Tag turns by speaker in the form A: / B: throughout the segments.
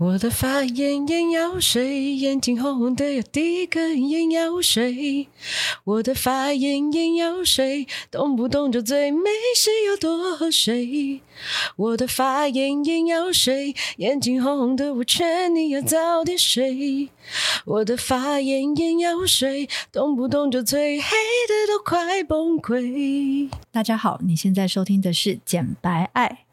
A: 我的发炎眼药水，眼睛红红的要滴个眼药水。我的发炎眼药水，动不动就醉，没事要多喝水。我的发炎眼药水，眼睛红红的我劝你要早点睡。我的发炎眼药水，动不动就醉，黑的都快崩溃。
B: 大家好，你现在收听的是《简白爱》。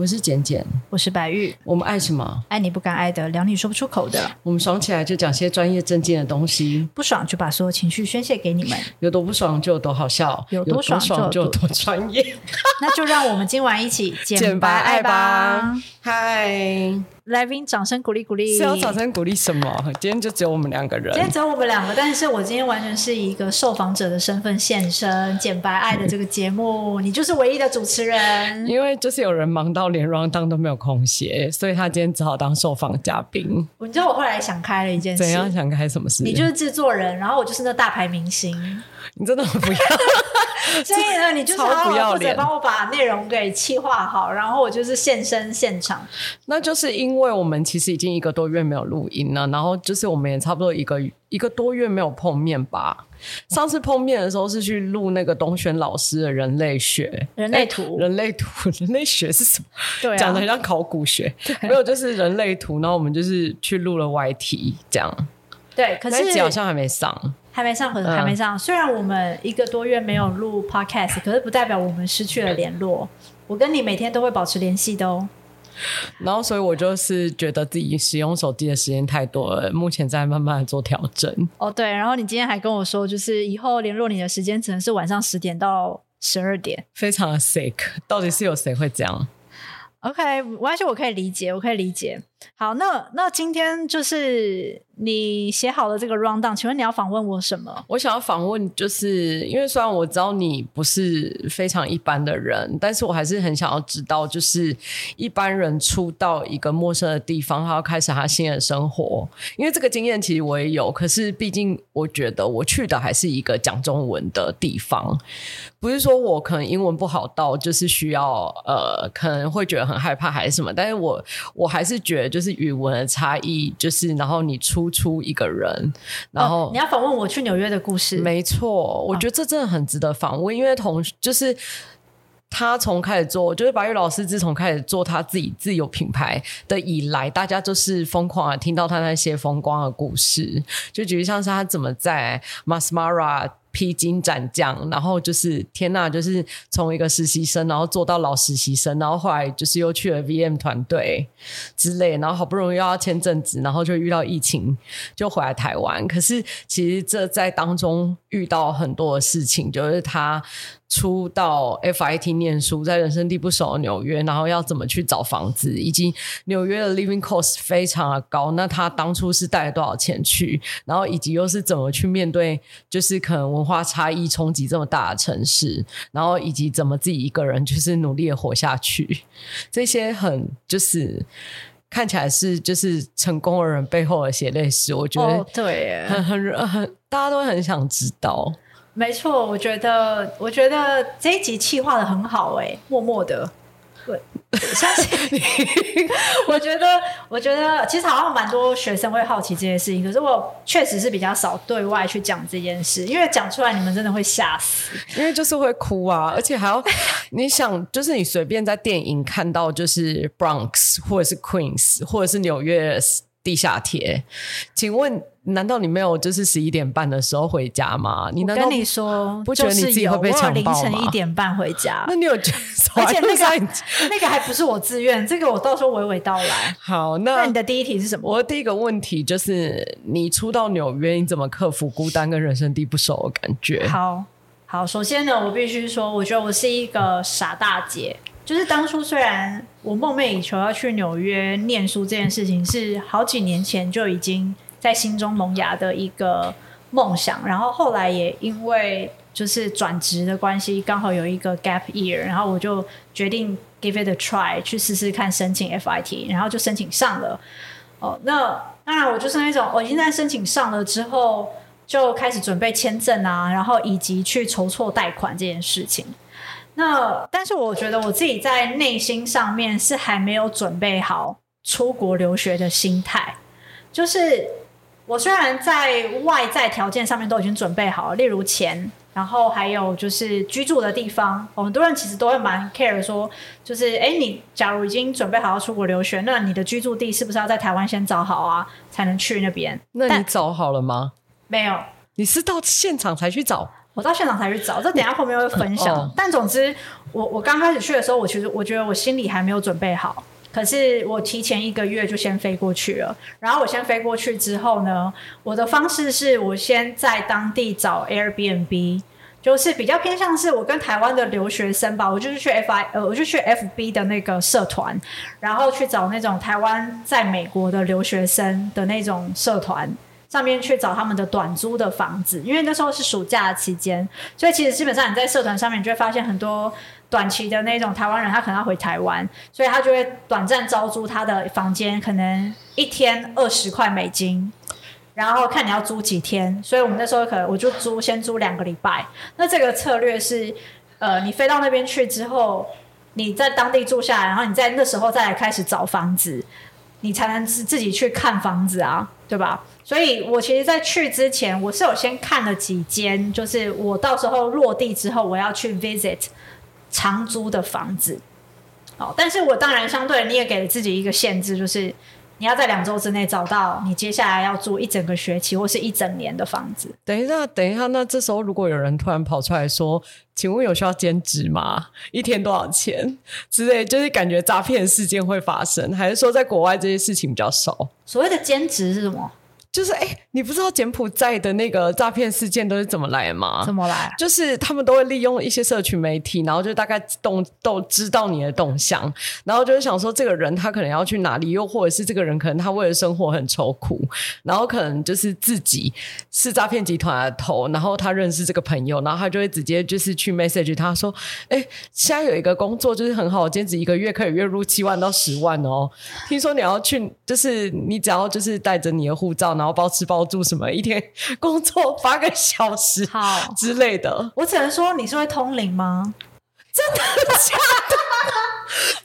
A: 我是简简，
B: 我是白玉。
A: 我们爱什么？
B: 爱你不敢爱的，聊你说不出口的。
A: 我们爽起来就讲些专业正经的东西，
B: 不爽就把所有情绪宣泄给你们。
A: 有多不爽就有多好笑，
B: 有多爽就有多专业。那就让我们今晚一起简白爱吧。
A: 嗨。
B: 来宾，掌声鼓励鼓励。
A: 是要掌声鼓励什么？今天就只有我们两个人。
B: 今天只有我们两个，但是我今天完全是以一个受访者的身份现身《简白爱》的这个节目，你就是唯一的主持人。
A: 因为就是有人忙到连 rundown 都没有空写，所以他今天只好当受访嘉宾。
B: 你知道我后来想开了一件事，
A: 怎样想开什么事？
B: 你就是制作人，然后我就是那大牌明星。
A: 你真的很不要，
B: 所以呢，你就是好好负责帮我把内容给企划好，然后我就是现身现场。
A: 那就是因为我们其实已经一个多月没有录音了，然后就是我们也差不多一个一个多月没有碰面吧。上次碰面的时候是去录那个东轩老师的人类学、
B: 人类图、
A: 人类图、人类学是什么？
B: 对、啊，
A: 讲的很像考古学，没有，就是人类图。然后我们就是去录了 YT 这样。
B: 对，可是
A: 好像还没上。
B: 还没上，可能还没上。嗯、虽然我们一个多月没有录 podcast，可是不代表我们失去了联络。我跟你每天都会保持联系的哦。
A: 然后，所以我就是觉得自己使用手机的时间太多了，目前在慢慢的做调整。
B: 哦，对。然后你今天还跟我说，就是以后联络你的时间只能是晚上十点到十二点，
A: 非常的 sick。到底是有谁会这样
B: ？OK，完全我可以理解，我可以理解。好，那那今天就是。你写好了这个 rundown，请问你要访问我什么？
A: 我想要访问，就是因为虽然我知道你不是非常一般的人，但是我还是很想要知道，就是一般人出到一个陌生的地方，他要开始他新的生活。因为这个经验其实我也有，可是毕竟我觉得我去的还是一个讲中文的地方，不是说我可能英文不好到就是需要呃可能会觉得很害怕还是什么，但是我我还是觉得就是语文的差异，就是然后你出。出一个人，然后、哦、
B: 你要访问我去纽约的故事，
A: 没错，我觉得这真的很值得访问，因为同就是他从开始做，就是白玉老师自从开始做他自己自有品牌的以来，大家就是疯狂的听到他那些风光的故事，就举例像是他怎么在 Masmara。披荆斩将，然后就是天呐，就是从一个实习生，然后做到老实习生，然后后来就是又去了 VM 团队之类，然后好不容易又要签证职，然后就遇到疫情，就回来台湾。可是其实这在当中遇到很多的事情，就是他。出到 FIT 念书，在人生地不熟的纽约，然后要怎么去找房子，以及纽约的 living cost 非常的高。那他当初是带了多少钱去？然后以及又是怎么去面对，就是可能文化差异冲击这么大的城市，然后以及怎么自己一个人就是努力的活下去。这些很就是看起来是就是成功的人背后的血泪史，我觉得、哦、
B: 对，
A: 很很很大家都很想知道。
B: 没错，我觉得，我觉得这一集企划的很好，哎，默默的，对，相信 你。我觉得，我觉得其实好像蛮多学生会好奇这件事情，可是我确实是比较少对外去讲这件事，因为讲出来你们真的会吓死，
A: 因为就是会哭啊，而且还要你想，就是你随便在电影看到，就是 Bronx 或者是 Queens 或者是纽约地下铁，请问。难道你没有就是十一点半的时候回家吗？你难道
B: 跟你说
A: 不觉得你自己会被强暴吗？
B: 凌晨一点半回家，
A: 那你有觉得？
B: 而且那个 那个还不是我自愿，这个我到时候娓娓道来。
A: 好，那
B: 那你的第一题是什么？
A: 我的第一个问题就是，你初到纽约，你怎么克服孤单跟人生地不熟的感觉？
B: 好好，首先呢，我必须说，我觉得我是一个傻大姐。就是当初虽然我梦寐以求要去纽约念书这件事情，是好几年前就已经。在心中萌芽的一个梦想，然后后来也因为就是转职的关系，刚好有一个 gap year，然后我就决定 give it a try，去试试看申请 FIT，然后就申请上了。哦，那当然我就是那种，我已经在申请上了之后，就开始准备签证啊，然后以及去筹措贷款这件事情。那但是我觉得我自己在内心上面是还没有准备好出国留学的心态，就是我虽然在外在条件上面都已经准备好了，例如钱。然后还有就是居住的地方，很多人其实都会蛮 care 说，就是哎，你假如已经准备好要出国留学，那你的居住地是不是要在台湾先找好啊，才能去那边？
A: 那你找好了吗？
B: 没有，
A: 你是到现场才去找？
B: 我到现场才去找，这等一下后面会分享。嗯哦、但总之，我我刚开始去的时候，我其实我觉得我心里还没有准备好。可是我提前一个月就先飞过去了，然后我先飞过去之后呢，我的方式是我先在当地找 Airbnb，就是比较偏向是我跟台湾的留学生吧，我就是去 FI 呃，我就去 FB 的那个社团，然后去找那种台湾在美国的留学生的那种社团上面去找他们的短租的房子，因为那时候是暑假期间，所以其实基本上你在社团上面就会发现很多。短期的那种台湾人，他可能要回台湾，所以他就会短暂招租他的房间，可能一天二十块美金，然后看你要租几天。所以我们那时候可能我就租先租两个礼拜。那这个策略是，呃，你飞到那边去之后，你在当地住下来，然后你在那时候再来开始找房子，你才能自自己去看房子啊，对吧？所以我其实，在去之前，我是有先看了几间，就是我到时候落地之后，我要去 visit。长租的房子，哦，但是我当然相对你也给了自己一个限制，就是你要在两周之内找到你接下来要住一整个学期或是一整年的房子。
A: 等一下，等一下，那这时候如果有人突然跑出来说：“请问有需要兼职吗？一天多少钱？”之类，就是感觉诈骗事件会发生，还是说在国外这些事情比较少？
B: 所谓的兼职是什么？
A: 就是哎、欸，你不知道柬埔寨的那个诈骗事件都是怎么来吗？
B: 怎么来？
A: 就是他们都会利用一些社群媒体，然后就大概动都知道你的动向，然后就是想说这个人他可能要去哪里，又或者是这个人可能他为了生活很愁苦，然后可能就是自己是诈骗集团的头，然后他认识这个朋友，然后他就会直接就是去 message 他说，哎、欸，现在有一个工作就是很好，兼职一个月可以月入七万到十万哦，听说你要去，就是你只要就是带着你的护照。然后包吃包住什么，一天工作八个小时，好之类的。
B: 我只能说你是会通灵吗？
A: 真的假的？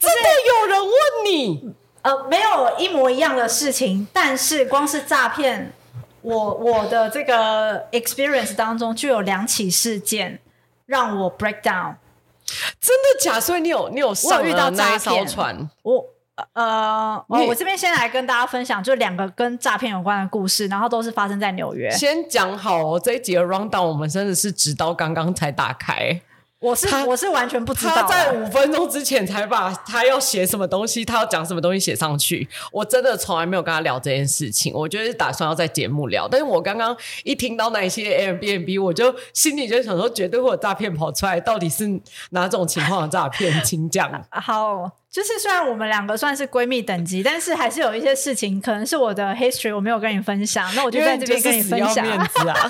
A: 真的有人问你？
B: 呃，没有一模一样的事情，但是光是诈骗，我我的这个 experience 当中就有两起事件让我 break down。
A: 真的假的？所以你有你有上遇到那一艘船？
B: 我。呃，我我这边先来跟大家分享，就两个跟诈骗有关的故事，然后都是发生在纽约。
A: 先讲好哦，这一集的 rundown 我们真的是直到刚刚才打开。
B: 我是我是完全不知道，
A: 他在五分钟之前才把他要写什么东西，他要讲什么东西写上去。我真的从来没有跟他聊这件事情，我就是打算要在节目聊。但是我刚刚一听到那一些 Airbnb，我就心里就想说，绝对会有诈骗跑出来，到底是哪种情况的诈骗？请讲。
B: 好，就是虽然我们两个算是闺蜜等级，但是还是有一些事情可能是我的 history，我没有跟你分享，那我就在这边跟你分享。
A: 面子啊。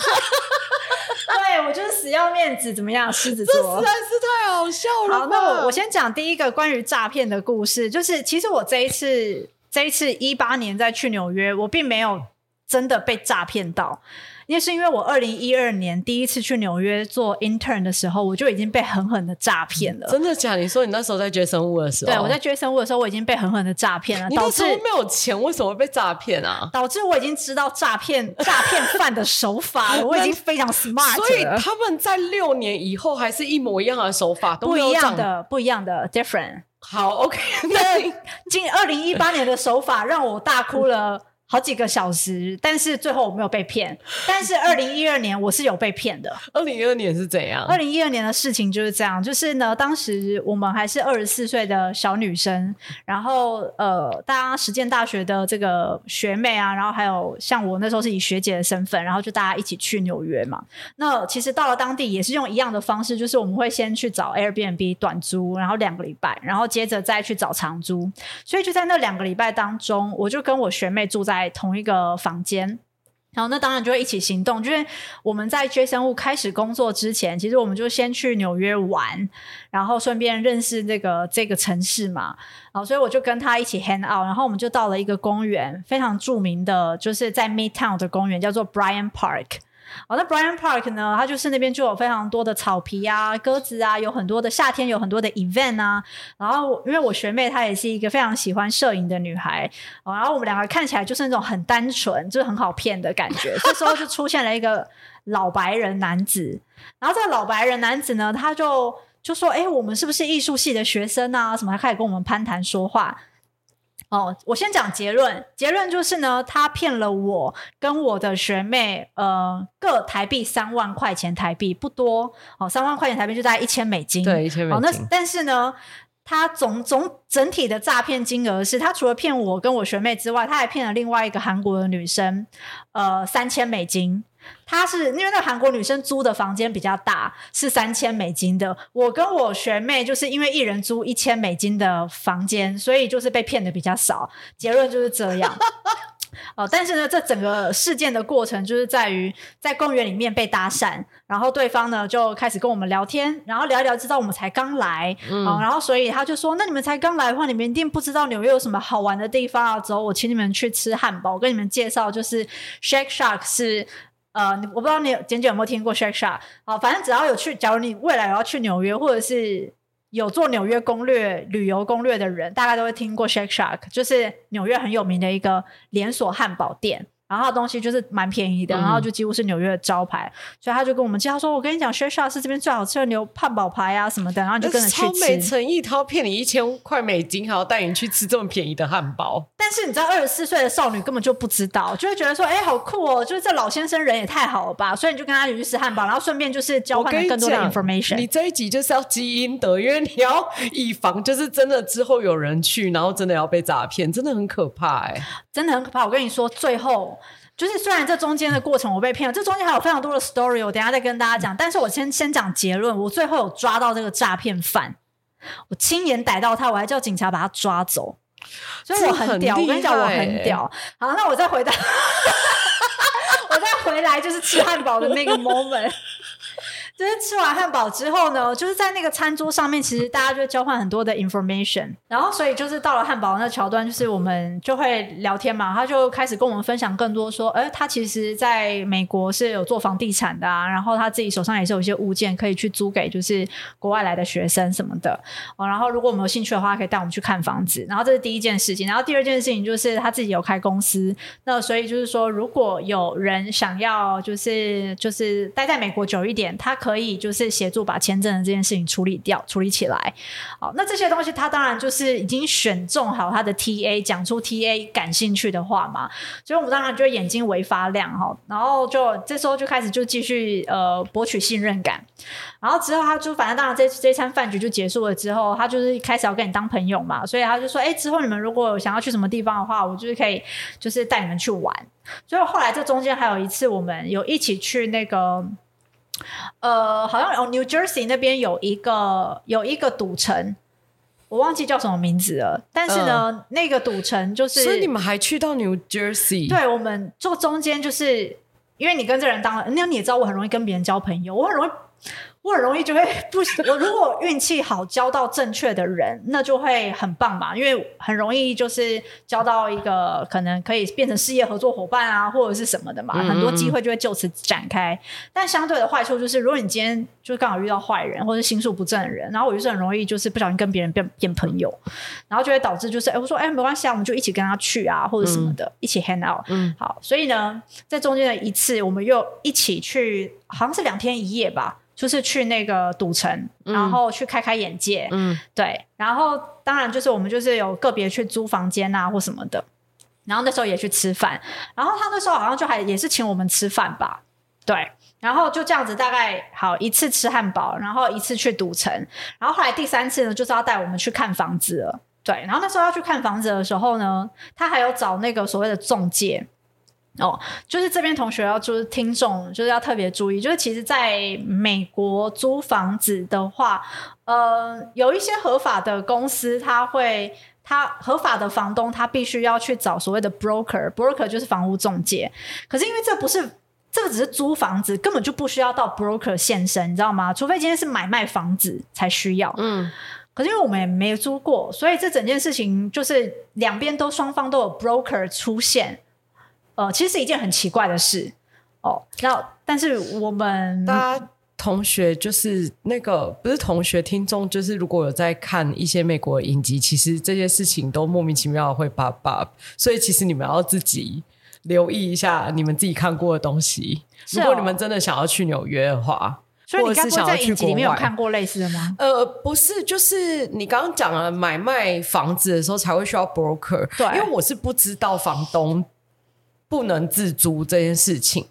B: 对，我就是死要面子，怎么样？狮子座
A: 这实在是太好笑了。
B: 好，那我我先讲第一个关于诈骗的故事，就是其实我这一次这一次一八年在去纽约，我并没有真的被诈骗到。因为是因为我二零一二年第一次去纽约做 intern 的时候，我就已经被狠狠的诈骗了。
A: 真的假的？你说你那时候在接生物的时候？
B: 对，我在接生物的时候，我已经被狠狠的诈骗了。导致
A: 没有钱，为什么会被诈骗啊？
B: 导致我已经知道诈骗诈骗犯的手法了，我已经非常 smart 了。
A: 所以他们在六年以后还是一模一样的手法，都
B: 不一样的，不一样的 different。
A: 好，OK。
B: 那今二零一八年的手法让我大哭了。好几个小时，但是最后我没有被骗。但是二零一二年我是有被骗的。
A: 二零一二年是怎样？
B: 二零一二年的事情就是这样，就是呢，当时我们还是二十四岁的小女生，然后呃，大家实践大学的这个学妹啊，然后还有像我那时候是以学姐的身份，然后就大家一起去纽约嘛。那其实到了当地也是用一样的方式，就是我们会先去找 Airbnb 短租，然后两个礼拜，然后接着再去找长租。所以就在那两个礼拜当中，我就跟我学妹住在。在同一个房间，然后那当然就会一起行动。就是我们在 J 生物开始工作之前，其实我们就先去纽约玩，然后顺便认识这个这个城市嘛。然后所以我就跟他一起 hang out，然后我们就到了一个公园，非常著名的，就是在 Midtown 的公园，叫做 Brian Park。哦，那 Bryant Park 呢，它就是那边就有非常多的草皮啊、鸽子啊，有很多的夏天有很多的 event 啊。然后因为我学妹她也是一个非常喜欢摄影的女孩，哦，然后我们两个看起来就是那种很单纯，就是很好骗的感觉。这时候就出现了一个老白人男子，然后这个老白人男子呢，他就就说：“哎，我们是不是艺术系的学生啊？什么？”他开始跟我们攀谈说话。哦，我先讲结论，结论就是呢，他骗了我跟我的学妹，呃，各台币三万块钱台币不多哦，三万块钱台币就大概一千美金，
A: 对，一千美金。哦，
B: 那但是呢，他总总整体的诈骗金额是他除了骗我跟我学妹之外，他还骗了另外一个韩国的女生，呃，三千美金。他是因为那个韩国女生租的房间比较大，是三千美金的。我跟我学妹就是因为一人租一千美金的房间，所以就是被骗的比较少。结论就是这样。哦，但是呢，这整个事件的过程就是在于在公园里面被搭讪，然后对方呢就开始跟我们聊天，然后聊一聊，知道我们才刚来，嗯，哦，然后所以他就说：“那你们才刚来的话，你们一定不知道纽约有什么好玩的地方啊，走，我请你们去吃汉堡，我跟你们介绍，就是 Shake Shack 是。”呃，我不知道你简简有没有听过 Shake Shack 啊？反正只要有去，假如你未来有要去纽约，或者是有做纽约攻略、旅游攻略的人，大概都会听过 Shake Shack，就是纽约很有名的一个连锁汉堡店。然后他的东西就是蛮便宜的，嗯、然后就几乎是纽约的招牌，所以他就跟我们介绍说：“我跟你讲，Shake Shack 是这边最好吃的牛汉堡排啊什么的。”然后就跟着去吃。超
A: 没诚意，他要骗你一千块美金，还要带你去吃这么便宜的汉堡。
B: 但是你知道，二十四岁的少女根本就不知道，就会觉得说：“哎，好酷哦！就是这老先生人也太好了吧！”所以你就跟他一起去吃汉堡，然后顺便就是交换更多的 information。
A: 你，你这一集就是要积阴德，因为你要以防就是真的之后有人去，然后真的要被诈骗，真的很可怕哎、欸，
B: 真的很可怕。我跟你说，最后。就是虽然这中间的过程我被骗了，这中间还有非常多的 story，我等下再跟大家讲。但是我先先讲结论，我最后有抓到这个诈骗犯，我亲眼逮到他，我还叫警察把他抓走，所以我很屌。我跟你讲，我很屌。好，那我再回到，我再回来就是吃汉堡的那个 moment。就是吃完汉堡之后呢，就是在那个餐桌上面，其实大家就交换很多的 information，然后所以就是到了汉堡那桥段，就是我们就会聊天嘛，他就开始跟我们分享更多，说，哎，他其实在美国是有做房地产的啊，然后他自己手上也是有一些物件可以去租给就是国外来的学生什么的，哦，然后如果我们有兴趣的话，可以带我们去看房子，然后这是第一件事情，然后第二件事情就是他自己有开公司，那所以就是说，如果有人想要就是就是待在美国久一点，他可。可以就是协助把签证的这件事情处理掉、处理起来。好，那这些东西他当然就是已经选中好他的 TA，讲出 TA 感兴趣的话嘛。所以我们当然就眼睛微发亮哈，然后就这时候就开始就继续呃博取信任感。然后之后他就反正当然这这餐饭局就结束了之后，他就是开始要跟你当朋友嘛，所以他就说：“哎，之后你们如果想要去什么地方的话，我就是可以就是带你们去玩。”所以后来这中间还有一次，我们有一起去那个。呃，好像哦，New Jersey 那边有一个有一个赌城，我忘记叫什么名字了。但是呢，呃、那个赌城就是，
A: 所以你们还去到 New Jersey？
B: 对，我们坐中间就是因为你跟这人当了，那你也知道我很容易跟别人交朋友，我很容易。我很容易就会不，我如果运气好交到正确的人，那就会很棒嘛，因为很容易就是交到一个可能可以变成事业合作伙伴啊，或者是什么的嘛，嗯嗯很多机会就会就此展开。但相对的坏处就是，如果你今天就刚好遇到坏人或者心术不正的人，然后我就是很容易就是不小心跟别人变变朋友，然后就会导致就是哎，我说哎没关系啊，我们就一起跟他去啊，或者什么的，嗯、一起 hang out。嗯，好，所以呢，在中间的一次，我们又一起去，好像是两天一夜吧。就是去那个赌城，然后去开开眼界，嗯，对，然后当然就是我们就是有个别去租房间啊或什么的，然后那时候也去吃饭，然后他那时候好像就还也是请我们吃饭吧，对，然后就这样子大概好一次吃汉堡，然后一次去赌城，然后后来第三次呢就是要带我们去看房子了，对，然后那时候要去看房子的时候呢，他还有找那个所谓的中介。哦，就是这边同学要就是听众就是要特别注意，就是其实在美国租房子的话，呃，有一些合法的公司，他会他合法的房东他必须要去找所谓的 broker，broker 就是房屋中介。可是因为这不是这个只是租房子，根本就不需要到 broker 现身，你知道吗？除非今天是买卖房子才需要。嗯，可是因为我们也没租过，所以这整件事情就是两边都双方都有 broker 出现。呃，其实是一件很奇怪的事哦。那但是我们
A: 大家同学就是那个不是同学听众，就是如果有在看一些美国影集，其实这些事情都莫名其妙的会 pop up，所以其实你们要自己留意一下你们自己看过的东西。哦、如果你们真的想要去纽约的话。
B: 所以你刚刚在影集里面有看过类似的吗？
A: 呃，不是，就是你刚刚讲了买卖房子的时候才会需要 broker，对，因为我是不知道房东不能自租这件事情。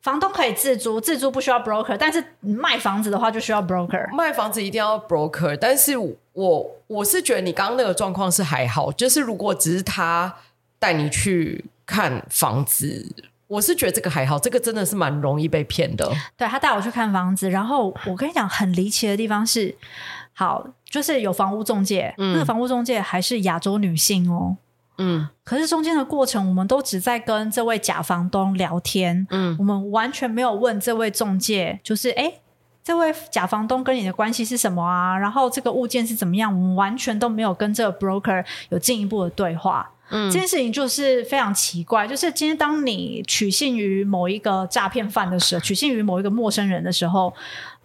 B: 房东可以自租，自租不需要 broker，但是卖房子的话就需要 broker。
A: 卖房子一定要 broker，但是我我是觉得你刚刚那个状况是还好，就是如果只是他带你去看房子。我是觉得这个还好，这个真的是蛮容易被骗的。
B: 对，他带我去看房子，然后我跟你讲很离奇的地方是，好，就是有房屋中介，嗯、那个房屋中介还是亚洲女性哦，嗯，可是中间的过程，我们都只在跟这位假房东聊天，嗯，我们完全没有问这位中介，就是哎，这位假房东跟你的关系是什么啊？然后这个物件是怎么样？我们完全都没有跟这个 broker 有进一步的对话。嗯，这件事情就是非常奇怪，就是今天当你取信于某一个诈骗犯的时候，取信于某一个陌生人的时候，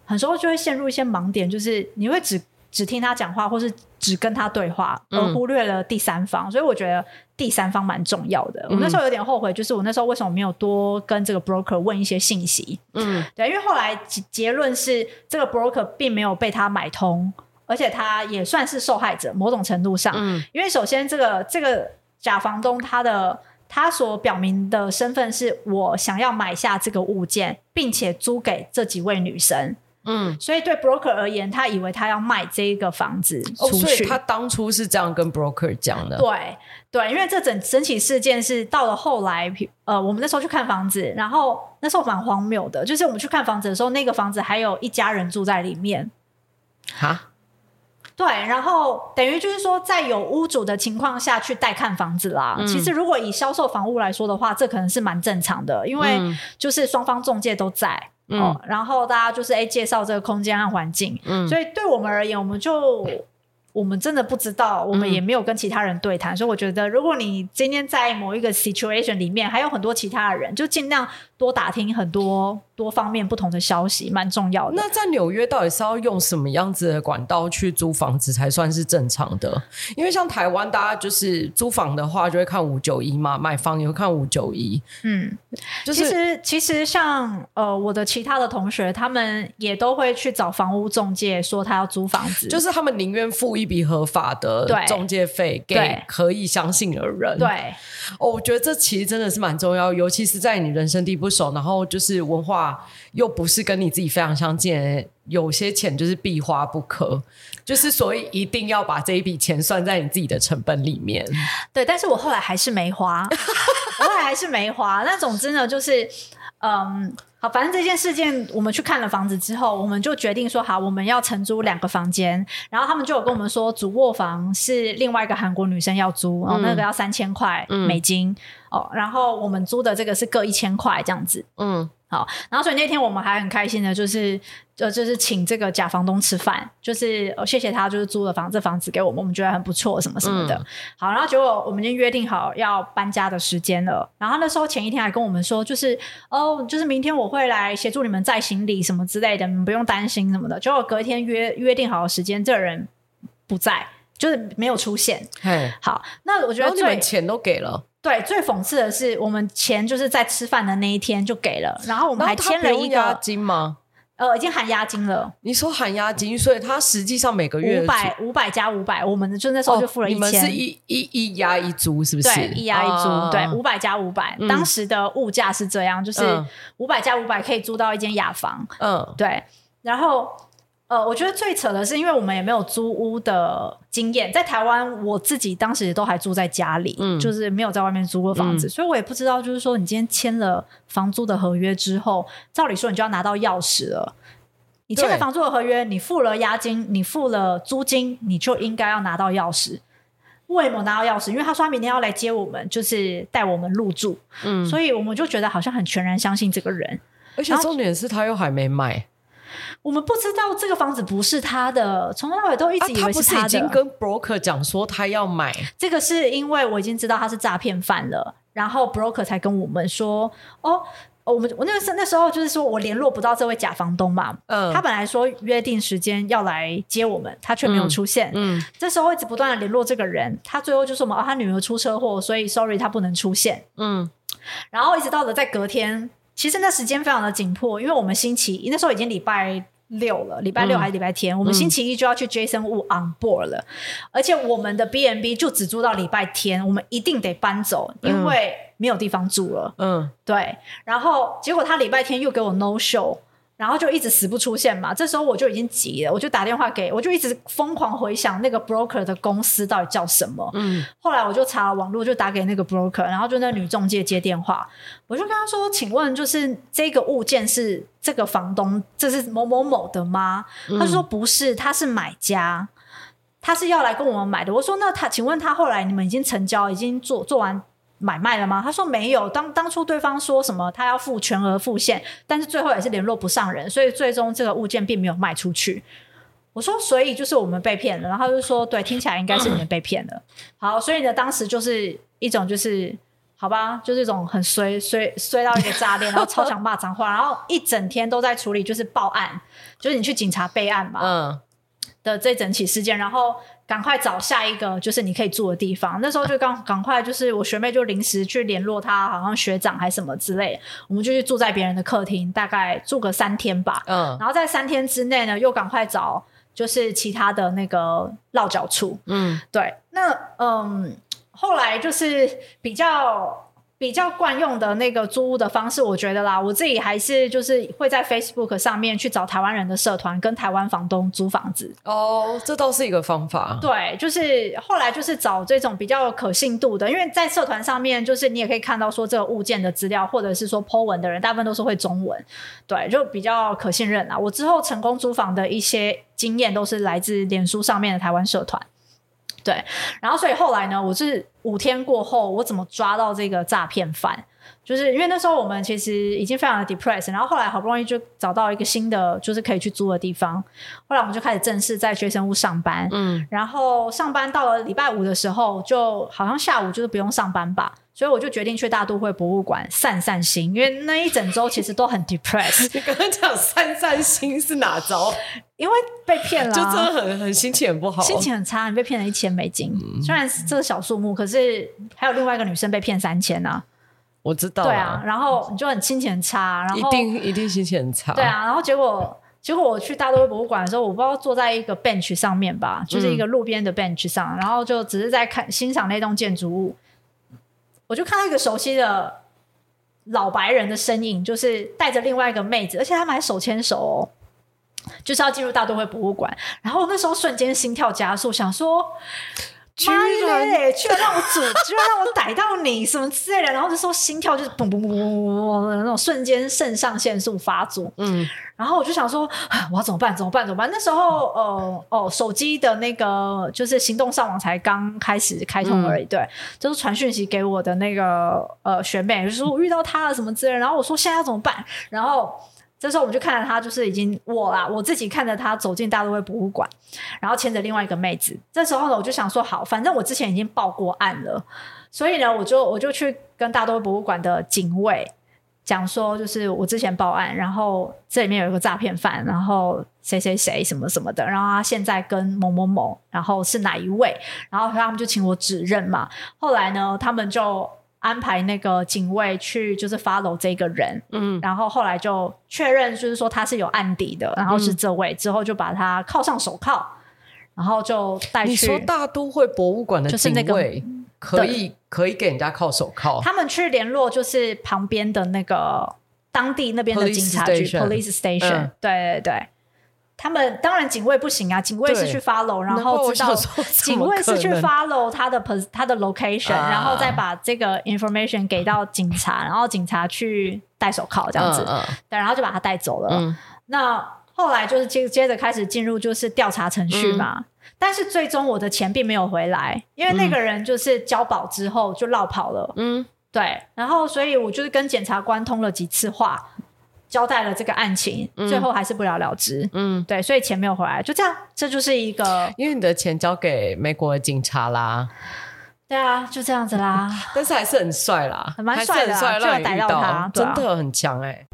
B: 很多时候就会陷入一些盲点，就是你会只只听他讲话，或是只跟他对话，而忽略了第三方。嗯、所以我觉得第三方蛮重要的。我那时候有点后悔，就是我那时候为什么没有多跟这个 broker 问一些信息？嗯，对，因为后来结结论是这个 broker 并没有被他买通，而且他也算是受害者，某种程度上。嗯，因为首先这个这个。假房东他的他所表明的身份是我想要买下这个物件，并且租给这几位女生。嗯，所以对 broker 而言，他以为他要卖这一个房子出去。哦，所以
A: 他当初是这样跟 broker 讲的。
B: 对对，因为这整整起事件是到了后来，呃，我们那时候去看房子，然后那时候蛮荒谬的，就是我们去看房子的时候，那个房子还有一家人住在里面。哈？对，然后等于就是说，在有屋主的情况下去带看房子啦。嗯、其实，如果以销售房屋来说的话，这可能是蛮正常的，因为就是双方中介都在，然后大家就是哎介绍这个空间和环境，嗯，所以对我们而言，我们就。我们真的不知道，我们也没有跟其他人对谈，嗯、所以我觉得，如果你今天在某一个 situation 里面，还有很多其他的人，就尽量多打听很多多方面不同的消息，蛮重要的。
A: 那在纽约到底是要用什么样子的管道去租房子才算是正常的？因为像台湾，大家就是租房的话就会看五九一嘛，买房也会看五九一。嗯，
B: 就是其实其实像呃我的其他的同学，他们也都会去找房屋中介说他要租房子，
A: 就是他们宁愿付。一笔合法的中介费给可以相信的人，
B: 对，
A: 哦，我觉得这其实真的是蛮重要，尤其是在你人生地不熟，然后就是文化又不是跟你自己非常相近，有些钱就是必花不可，就是所以一定要把这一笔钱算在你自己的成本里面。
B: 对，但是我后来还是没花，我后来还是没花。那总之呢，就是嗯。好，反正这件事件，我们去看了房子之后，我们就决定说，好，我们要承租两个房间。然后他们就有跟我们说，主卧房是另外一个韩国女生要租，哦，那个要三千块美金，嗯、哦，然后我们租的这个是各一千块这样子，嗯。好，然后所以那天我们还很开心的，就是呃，就是请这个假房东吃饭，就是、哦、谢谢他，就是租了房子房子给我们，我们觉得很不错，什么什么的。嗯、好，然后结果我们已经约定好要搬家的时间了，然后那时候前一天还跟我们说，就是哦，就是明天我会来协助你们载行李什么之类的，你们不用担心什么的。结果隔一天约约定好的时间，这个人不在，就是没有出现。嘿好，那我觉得你
A: 们钱都给了。
B: 对，最讽刺的是，我们钱就是在吃饭的那一天就给了，然后我们还签了一个
A: 押金吗？
B: 呃，已经含押金了。
A: 你说含押金，所以他实际上每个月
B: 五百五百加五百，我们就那时候就付了一千。哦、你们
A: 是一一一押一租，是不是？
B: 对，一押一租，啊、对，五百加五百。当时的物价是这样，就是五百加五百可以租到一间雅房。嗯，对，然后。呃，我觉得最扯的是，因为我们也没有租屋的经验，在台湾，我自己当时都还住在家里，嗯，就是没有在外面租过房子，嗯、所以我也不知道，就是说你今天签了房租的合约之后，照理说你就要拿到钥匙了。你签了房租的合约，你付了押金，你付了租金，你就应该要拿到钥匙。为什么拿到钥匙？因为他说他明天要来接我们，就是带我们入住，嗯，所以我们就觉得好像很全然相信这个人，
A: 而且重点是他又还没卖。
B: 我们不知道这个房子不是他的，从头到尾都一直以为是他的。
A: 啊、他不是已经跟 broker 讲说他要买？
B: 这个是因为我已经知道他是诈骗犯了，然后 broker 才跟我们说，哦，我们我那个是那时候就是说我联络不到这位假房东嘛，嗯，他本来说约定时间要来接我们，他却没有出现，嗯，嗯，这时候一直不断的联络这个人，他最后就说嘛，哦，他女儿出车祸，所以 sorry 他不能出现，嗯，然后一直到了在隔天，其实那时间非常的紧迫，因为我们星期一那时候已经礼拜六了，礼拜六还是礼拜天，嗯，我们星期一就要去 Jason Wu on board 了，嗯，而且我们的 B n B 就只租到礼拜天，我们一定得搬走，因为。没有地方住了，嗯，对，然后结果他礼拜天又给我 no show，然后就一直死不出现嘛。这时候我就已经急了，我就打电话给，我就一直疯狂回想那个 broker 的公司到底叫什么。嗯，后来我就查了网络，就打给那个 broker，然后就那女中介接电话，我就跟他说：“请问，就是这个物件是这个房东，这是某某某的吗？”嗯，他说：“不是，他是买家，他是要来跟我们买的。”我说：“那他，请问他后来你们已经成交，已经做做完？”买卖了吗？他说没有。当当初对方说什么，他要付全额付现，但是最后也是联络不上人，所以最终这个物件并没有卖出去。我说，所以就是我们被骗了。然后他就说，对，听起来应该是你们被骗了。好，所以呢，当时就是一种就是好吧，就是一种很衰衰衰到一个炸裂，然后超想骂脏话，然后一整天都在处理就是报案，就是你去警察备案嘛，嗯，的这整起事件，然后。赶快找下一个，就是你可以住的地方。那时候就刚赶快，就是我学妹就临时去联络他，好像学长还是什么之类，我们就去住在别人的客厅，大概住个三天吧。嗯，然后在三天之内呢，又赶快找就是其他的那个落脚处。嗯，对。那嗯，后来就是比较。比较惯用的那个租屋的方式，我觉得啦，我自己还是就是会在 Facebook 上面去找台湾人的社团，跟台湾房东租房子。
A: 哦，这倒是一个方法。
B: 对，就是后来就是找这种比较可信度的，因为在社团上面，就是你也可以看到说这个物件的资料，或者是说 Po 文的人，大部分都是会中文，对，就比较可信任啦。我之后成功租房的一些经验，都是来自脸书上面的台湾社团。对，然后所以后来呢，我是五天过后，我怎么抓到这个诈骗犯？就是因为那时候我们其实已经非常的 depressed，然后后来好不容易就找到一个新的，就是可以去租的地方。后来我们就开始正式在学生屋上班，嗯，然后上班到了礼拜五的时候，就好像下午就是不用上班吧。所以我就决定去大都会博物馆散散心，因为那一整周其实都很 depressed。
A: 你刚刚讲散散心是哪招？
B: 因为被骗了，
A: 就真的很很心情很不好，
B: 心情很差。你被骗了一千美金，嗯、虽然是这个小数目，可是还有另外一个女生被骗三千呢。
A: 我知道，
B: 对啊，然后你就很心情很差，然后
A: 一定一定心情很差。
B: 对啊，然后结果结果我去大都会博物馆的时候，我不知道坐在一个 bench 上面吧，就是一个路边的 bench 上，嗯、然后就只是在看欣赏那栋建筑物。我就看到一个熟悉的老白人的身影，就是带着另外一个妹子，而且他们还手牵手哦，就是要进入大都会博物馆。然后那时候瞬间心跳加速，想说。妈耶！居然让我阻，居然让我逮到你什么之类的，然后就说心跳就是嘣嘣嘣嘣嘣的那种瞬间肾上腺素发作。嗯，然后我就想说，我要怎么办？怎么办？怎么办？那时候，呃，哦，手机的那个就是行动上网才刚开始开通而已。嗯、对，就是传讯息给我的那个呃学妹，就是说我遇到他了什么之类的。然后我说现在要怎么办？然后。这时候我们就看着他，就是已经我啦，我自己看着他走进大都会博物馆，然后牵着另外一个妹子。这时候呢，我就想说，好，反正我之前已经报过案了，所以呢，我就我就去跟大都会博物馆的警卫讲说，就是我之前报案，然后这里面有一个诈骗犯，然后谁谁谁什么什么的，然后他现在跟某某某，然后是哪一位，然后他们就请我指认嘛。后来呢，他们就。安排那个警卫去，就是 follow 这个人，嗯，然后后来就确认，就是说他是有案底的，然后是这位，嗯、之后就把他铐上手铐，然后就带去。你
A: 说大都会博物馆的警卫可以可以给人家铐手铐？
B: 他们去联络就是旁边的那个当地那边的警察局 （police station），, Police station、嗯、对对对。他们当然警卫不行啊，警卫是去 follow，然后知道警卫是去 follow 他的 pos 他的 location，、啊、然后再把这个 information 给到警察，然后警察去戴手铐这样子，嗯嗯、对，然后就把他带走了。嗯、那后来就是接接着开始进入就是调查程序嘛，嗯、但是最终我的钱并没有回来，因为那个人就是交保之后就落跑了。嗯，对，然后所以我就是跟检察官通了几次话。交代了这个案情，嗯、最后还是不了了之。嗯，对，所以钱没有回来，就这样，这就是一个。
A: 因为你的钱交给美国的警察啦。
B: 对啊，就这样子啦。
A: 但是还是很帅啦，
B: 蛮帅的，啊，就逮到他，
A: 真的很强哎、欸。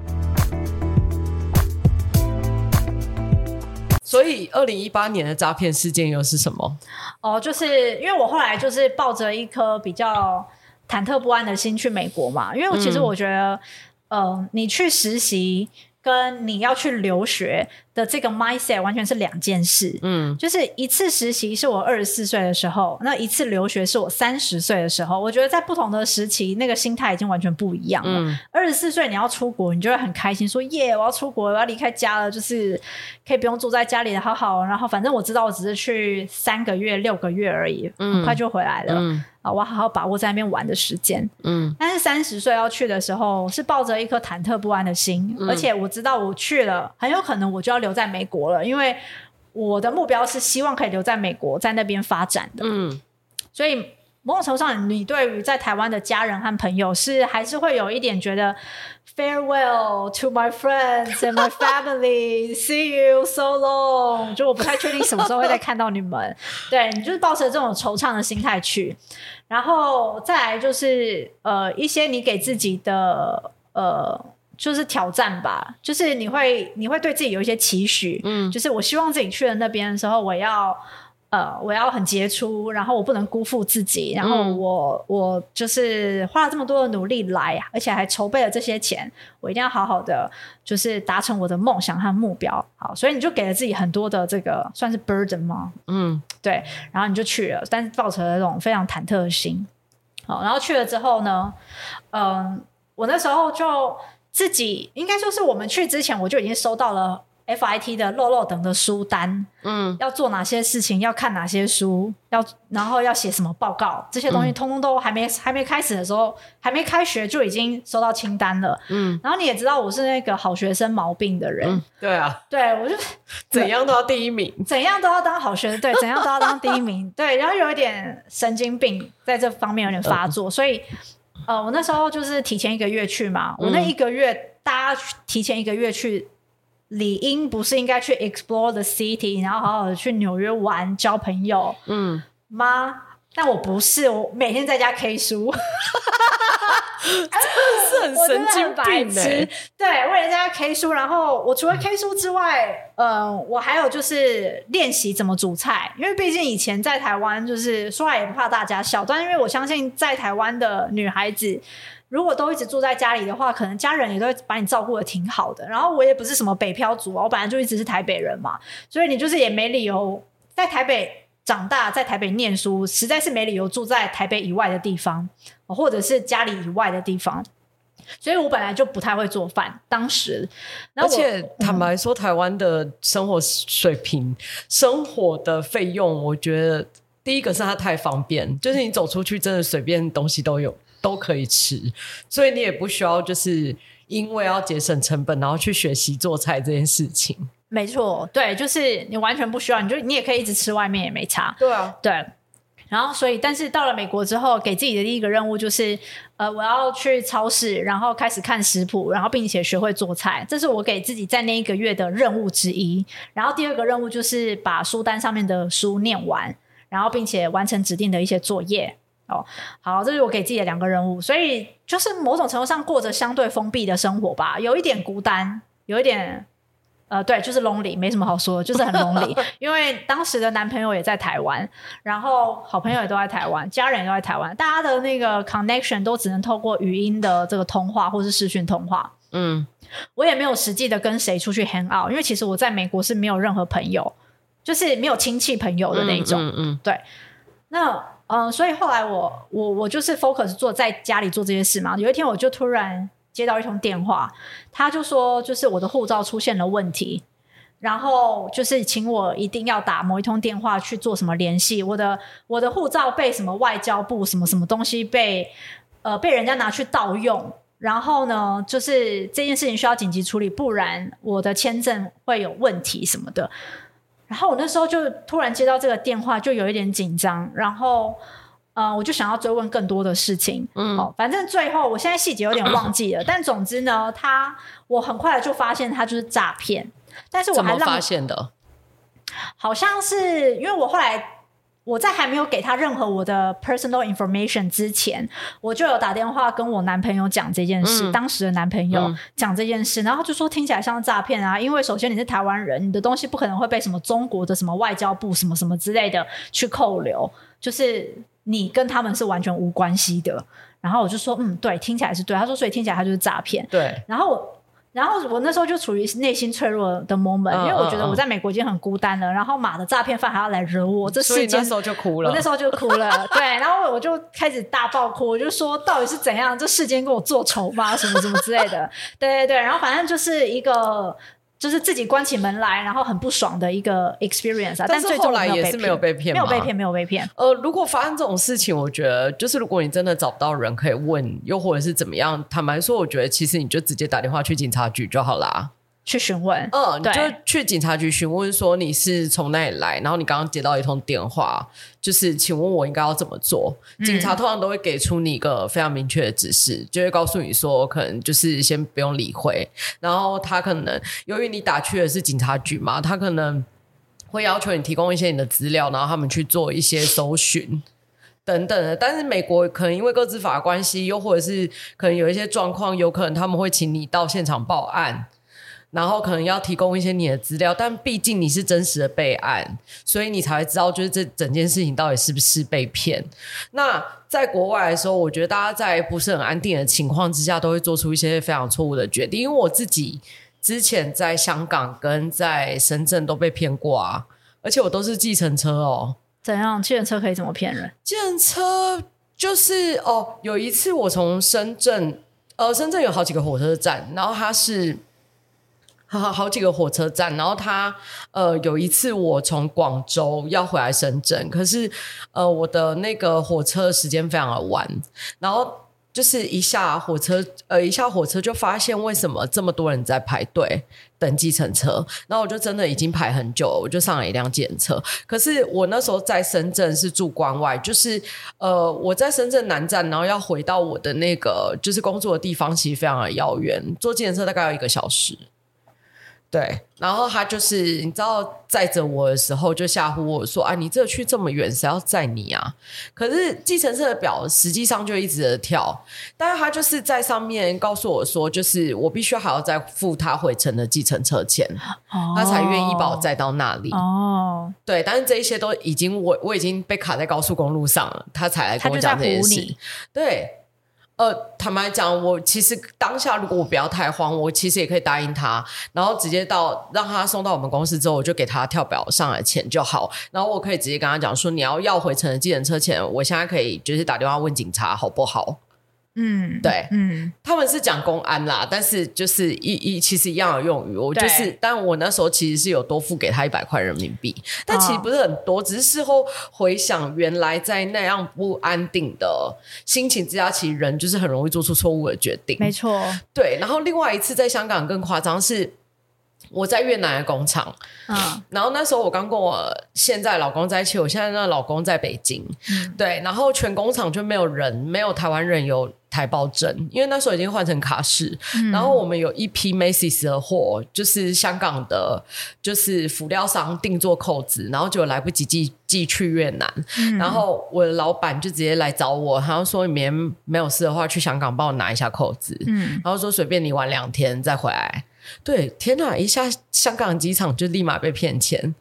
A: 所以，二零一八年的诈骗事件又是什么？
B: 哦，就是因为我后来就是抱着一颗比较忐忑不安的心去美国嘛，因为我其实我觉得，嗯、呃，你去实习。跟你要去留学的这个 mindset 完全是两件事。嗯，就是一次实习是我二十四岁的时候，那一次留学是我三十岁的时候。我觉得在不同的时期，那个心态已经完全不一样了。二十四岁你要出国，你就会很开心，说耶，我要出国，我要离开家了，就是可以不用住在家里的，好好。然后反正我知道我只是去三个月、六个月而已，很快就回来了。嗯嗯我好好把握在那边玩的时间。嗯，但是三十岁要去的时候，是抱着一颗忐忑不安的心，嗯，而且我知道我去了，很有可能我就要留在美国了，因为我的目标是希望可以留在美国，在那边发展的。嗯，所以某种程度上，你对于在台湾的家人和朋友，是还是会有一点觉得。Farewell to my friends and my family. See you so long. 就我不太确定什么时候会再看到你们。对，你就是抱着这种惆怅的心态去，然后再来就是呃一些你给自己的呃就是挑战吧，就是你会你会对自己有一些期许，嗯，就是我希望自己去了那边的时候，我要。呃，我要很杰出，然后我不能辜负自己，然后我、嗯、我就是花了这么多的努力来，而且还筹备了这些钱，我一定要好好的，就是达成我的梦想和目标。好，所以你就给了自己很多的这个算是 burden 吗？嗯，对，然后你就去了，但是抱着那种非常忐忑的心。好，然后去了之后呢，嗯、呃，我那时候就自己应该说是我们去之前，我就已经收到了。FIT 的落落等的书单，嗯，要做哪些事情，要看哪些书，要然后要写什么报告，这些东西通通都还没、嗯、还没开始的时候，还没开学就已经收到清单了，嗯，然后你也知道我是那个好学生毛病的人，嗯、
A: 对啊，
B: 对我就
A: 怎样都要第一名，
B: 怎样都要当好学生，对，怎样都要当第一名，对，然后有一点神经病在这方面有点发作，嗯、所以呃，我那时候就是提前一个月去嘛，我那一个月、嗯、大家提前一个月去。理应不是应该去 explore the city，然后好好的去纽约玩交朋友，嗯吗？但我不是，我每天在家 K 书，
A: 真的是很神经病。
B: 对，为人家 K 书，然后我除了 K 书之外，嗯、呃，我还有就是练习怎么煮菜，因为毕竟以前在台湾，就是说来也不怕大家笑，但因为我相信在台湾的女孩子。如果都一直住在家里的话，可能家人也都会把你照顾的挺好的。然后我也不是什么北漂族啊，我本来就一直是台北人嘛，所以你就是也没理由在台北长大，在台北念书，实在是没理由住在台北以外的地方，或者是家里以外的地方。所以我本来就不太会做饭，当时，
A: 而且坦白说，台湾的生活水平、生活的费用，我觉得第一个是它太方便，就是你走出去，真的随便东西都有。都可以吃，所以你也不需要就是因为要节省成本，然后去学习做菜这件事情。
B: 没错，对，就是你完全不需要，你就你也可以一直吃外面也没差。
A: 对啊，
B: 对。然后，所以，但是到了美国之后，给自己的第一个任务就是，呃，我要去超市，然后开始看食谱，然后并且学会做菜，这是我给自己在那一个月的任务之一。然后第二个任务就是把书单上面的书念完，然后并且完成指定的一些作业。哦，好，这是我给自己的两个任务，所以就是某种程度上过着相对封闭的生活吧，有一点孤单，有一点，呃，对，就是 lonely，没什么好说的，就是很 lonely，因为当时的男朋友也在台湾，然后好朋友也都在台湾，家人也都在台湾，大家的那个 connection 都只能透过语音的这个通话或是视讯通话，嗯，我也没有实际的跟谁出去 hang out，因为其实我在美国是没有任何朋友，就是没有亲戚朋友的那种，嗯，嗯，嗯，对，那。嗯，所以后来我我我就是 focus 做在家里做这些事嘛。有一天我就突然接到一通电话，他就说就是我的护照出现了问题，然后就是请我一定要打某一通电话去做什么联系。我的我的护照被什么外交部什么什么东西被呃被人家拿去盗用，然后呢就是这件事情需要紧急处理，不然我的签证会有问题什么的。然后我那时候就突然接到这个电话，就有一点紧张。然后，呃，我就想要追问更多的事情。嗯，哦，反正最后我现在细节有点忘记了。但总之呢，他我很快就发现他就是诈骗。但是我
A: 还发现的？
B: 好像是因为我后来我在还没有给他任何我的 personal information 之前，我就有打电话跟我男朋友讲这件事，嗯、当时的男朋友讲这件事，嗯、然后就说听起来像诈骗啊，因为首先你是台湾人，你的东西不可能会被什么中国的什么外交部什么什么之类的去扣留，就是你跟他们是完全无关系的。然后我就说，嗯，对，听起来是对。他说，所以听起来他就是诈骗。
A: 对，
B: 然后。然后我那时候就处于内心脆弱的 moment，因为我觉得我在美国已经很孤单了，然后马的诈骗犯还要来惹我，这世间
A: 那时候就哭了。
B: 我那时候就哭了，对，然后我就开始大爆哭，我就说到底是怎样，这世间跟我做仇吗？什么什么之类的，对对对，然后反正就是一个。就是自己关起门来，然后很不爽的一个 experience 啊！
A: 但是后来也是没有被骗，
B: 没有被骗，没有被骗。
A: 呃，如果发生这种事情，我觉得就是如果你真的找不到人可以问，又或者是怎么样，坦白说，我觉得其实你就直接打电话去警察局就好啦。
B: 去询问，
A: 嗯，对，你就去警察局询问说你是从哪里来，然后你刚刚接到一通电话，就是请问我应该要怎么做？警察通常都会给出你一个非常明确的指示，嗯、就会告诉你说，可能就是先不用理会，然后他可能由于你打去的是警察局嘛，他可能会要求你提供一些你的资料，然后他们去做一些搜寻等等的。但是美国可能因为各自法关系，又或者是可能有一些状况，有可能他们会请你到现场报案。然后可能要提供一些你的资料，但毕竟你是真实的备案，所以你才会知道，就是这整件事情到底是不是被骗。那在国外的时候，我觉得大家在不是很安定的情况之下，都会做出一些非常错误的决定。因为我自己之前在香港跟在深圳都被骗过啊，而且我都是计程车哦。
B: 怎样？计程车可以怎么骗人？
A: 计程车就是哦，有一次我从深圳，呃，深圳有好几个火车站，然后它是。好好几个火车站，然后他呃有一次我从广州要回来深圳，可是呃我的那个火车时间非常的晚，然后就是一下火车呃一下火车就发现为什么这么多人在排队等计程车，然后我就真的已经排很久了，我就上了一辆计程车，可是我那时候在深圳是住关外，就是呃我在深圳南站，然后要回到我的那个就是工作的地方，其实非常的遥远，坐计程车大概要一个小时。对，然后他就是你知道载着我的时候就吓唬我说：“啊，你这去这么远，谁要载你啊？”可是计程车的表实际上就一直在跳，但是他就是在上面告诉我说，就是我必须还要再付他回程的计程车钱，哦、他才愿意把我载到那里。哦，对，但是这一些都已经我我已经被卡在高速公路上了，他才来跟我讲这件事。对。呃，坦白讲，我其实当下如果我不要太慌，我其实也可以答应他，然后直接到让他送到我们公司之后，我就给他跳表上来钱就好，然后我可以直接跟他讲说，你要要回程的计程车钱，我现在可以就是打电话问警察好不好？嗯，对，嗯，他们是讲公安啦，但是就是一一其实一样的用语，我就是，但我那时候其实是有多付给他一百块人民币，但其实不是很多，哦、只是事后回想，原来在那样不安定的心情之下，其实人就是很容易做出错误的决定，
B: 没错，
A: 对。然后另外一次在香港更夸张是。我在越南的工厂，嗯，然后那时候我刚跟我现在老公在一起，我现在那老公在北京，嗯、对，然后全工厂就没有人，没有台湾人有台胞证，因为那时候已经换成卡式，嗯、然后我们有一批 Macy's 的货，就是香港的，就是辅料商定做扣子，然后就来不及寄寄去越南，嗯、然后我的老板就直接来找我，他说你明天没有事的话，去香港帮我拿一下扣子，嗯，然后说随便你玩两天再回来。对，天哪！一下香港机场就立马被骗钱。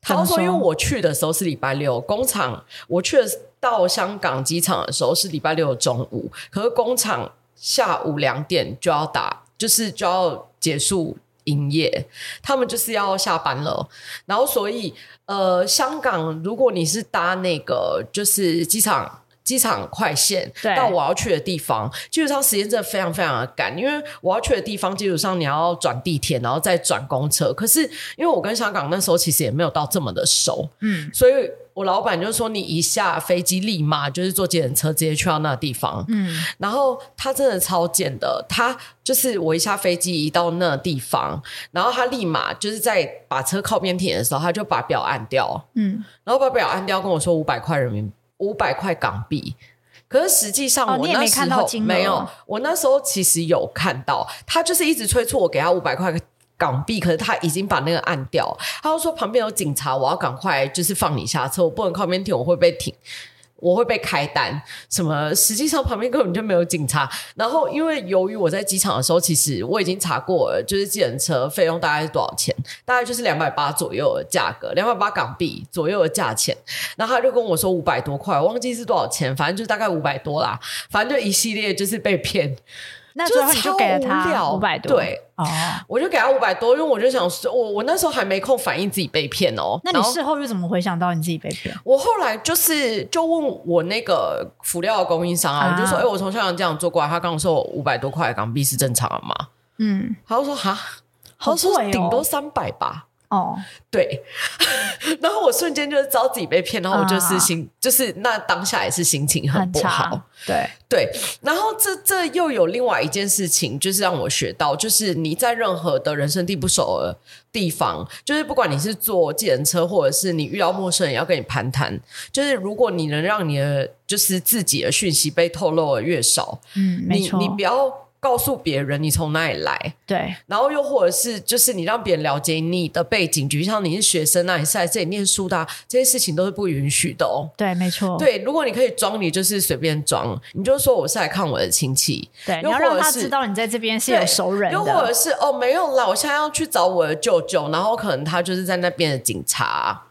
A: 他说，因为我去的时候是礼拜六，工厂我去到香港机场的时候是礼拜六的中午，可是工厂下午两点就要打，就是就要结束营业，他们就是要下班了。然后所以呃，香港如果你是搭那个就是机场。机场快线到我要去的地方，基本上时间真的非常非常的赶，因为我要去的地方基本上你要转地铁，然后再转公车。可是因为我跟香港那时候其实也没有到这么的熟，嗯，所以我老板就说你一下飞机立马就是坐计程车直接去到那个地方，嗯，然后他真的超贱的，他就是我一下飞机一到那个地方，然后他立马就是在把车靠边停的时候，他就把表按掉，嗯，然后把表按掉跟我说五百块人民币。五百块港币，可是实际上我那时候、哦、没，没有，我那时候其实有看到，他就是一直催促我给他五百块港币，可是他已经把那个按掉，他就说旁边有警察，我要赶快就是放你下车，我不能靠边停，我会被停。我会被开单，什么？实际上旁边根本就没有警察。然后，因为由于我在机场的时候，其实我已经查过了，就是计程车费用大概是多少钱？大概就是两百八左右的价格，两百八港币左右的价钱。然后他就跟我说五百多块，我忘记是多少钱，反正就大概五百多啦。反正就一系列就是被骗。
B: 那最后你就给了他五百多，
A: 对，哦，我就给他五百多，因为我就想说，我我那时候还没空反应自己被骗哦。
B: 那你事后又怎么回想到你自己被骗？
A: 我后来就是就问我那个辅料的供应商啊，啊我就说，哎、欸，我从香港这样做过来，他刚刚说我五百多块港币是正常的吗？嗯，他就说哈，好像说顶多三百吧。哦，对，然后我瞬间就是知道自己被骗，然后我就是心，啊、就是那当下也是心情很不好，
B: 对
A: 对。然后这这又有另外一件事情，就是让我学到，就是你在任何的人生地不熟的地方，就是不管你是坐计程车，或者是你遇到陌生人要跟你攀谈，就是如果你能让你的就是自己的讯息被透露的越少，嗯，没错，你你不要。告诉别人你从哪里来，
B: 对，
A: 然后又或者是就是你让别人了解你的背景，就像你是学生啊，你是在这里念书的啊，这些事情都是不允许的哦。
B: 对，没错。
A: 对，如果你可以装，你就是随便装，你就说我是来看我的亲戚。
B: 对，你要让他知道你在这边是有熟人的。
A: 又或者是哦，没有啦，我现在要去找我的舅舅，然后可能他就是在那边的警察。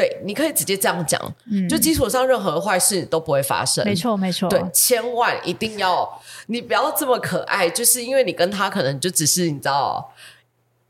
A: 对，你可以直接这样讲，嗯，就基础上任何坏事都不会发生。
B: 没错，没错。
A: 对，千万一定要，你不要这么可爱，就是因为你跟他可能就只是你知道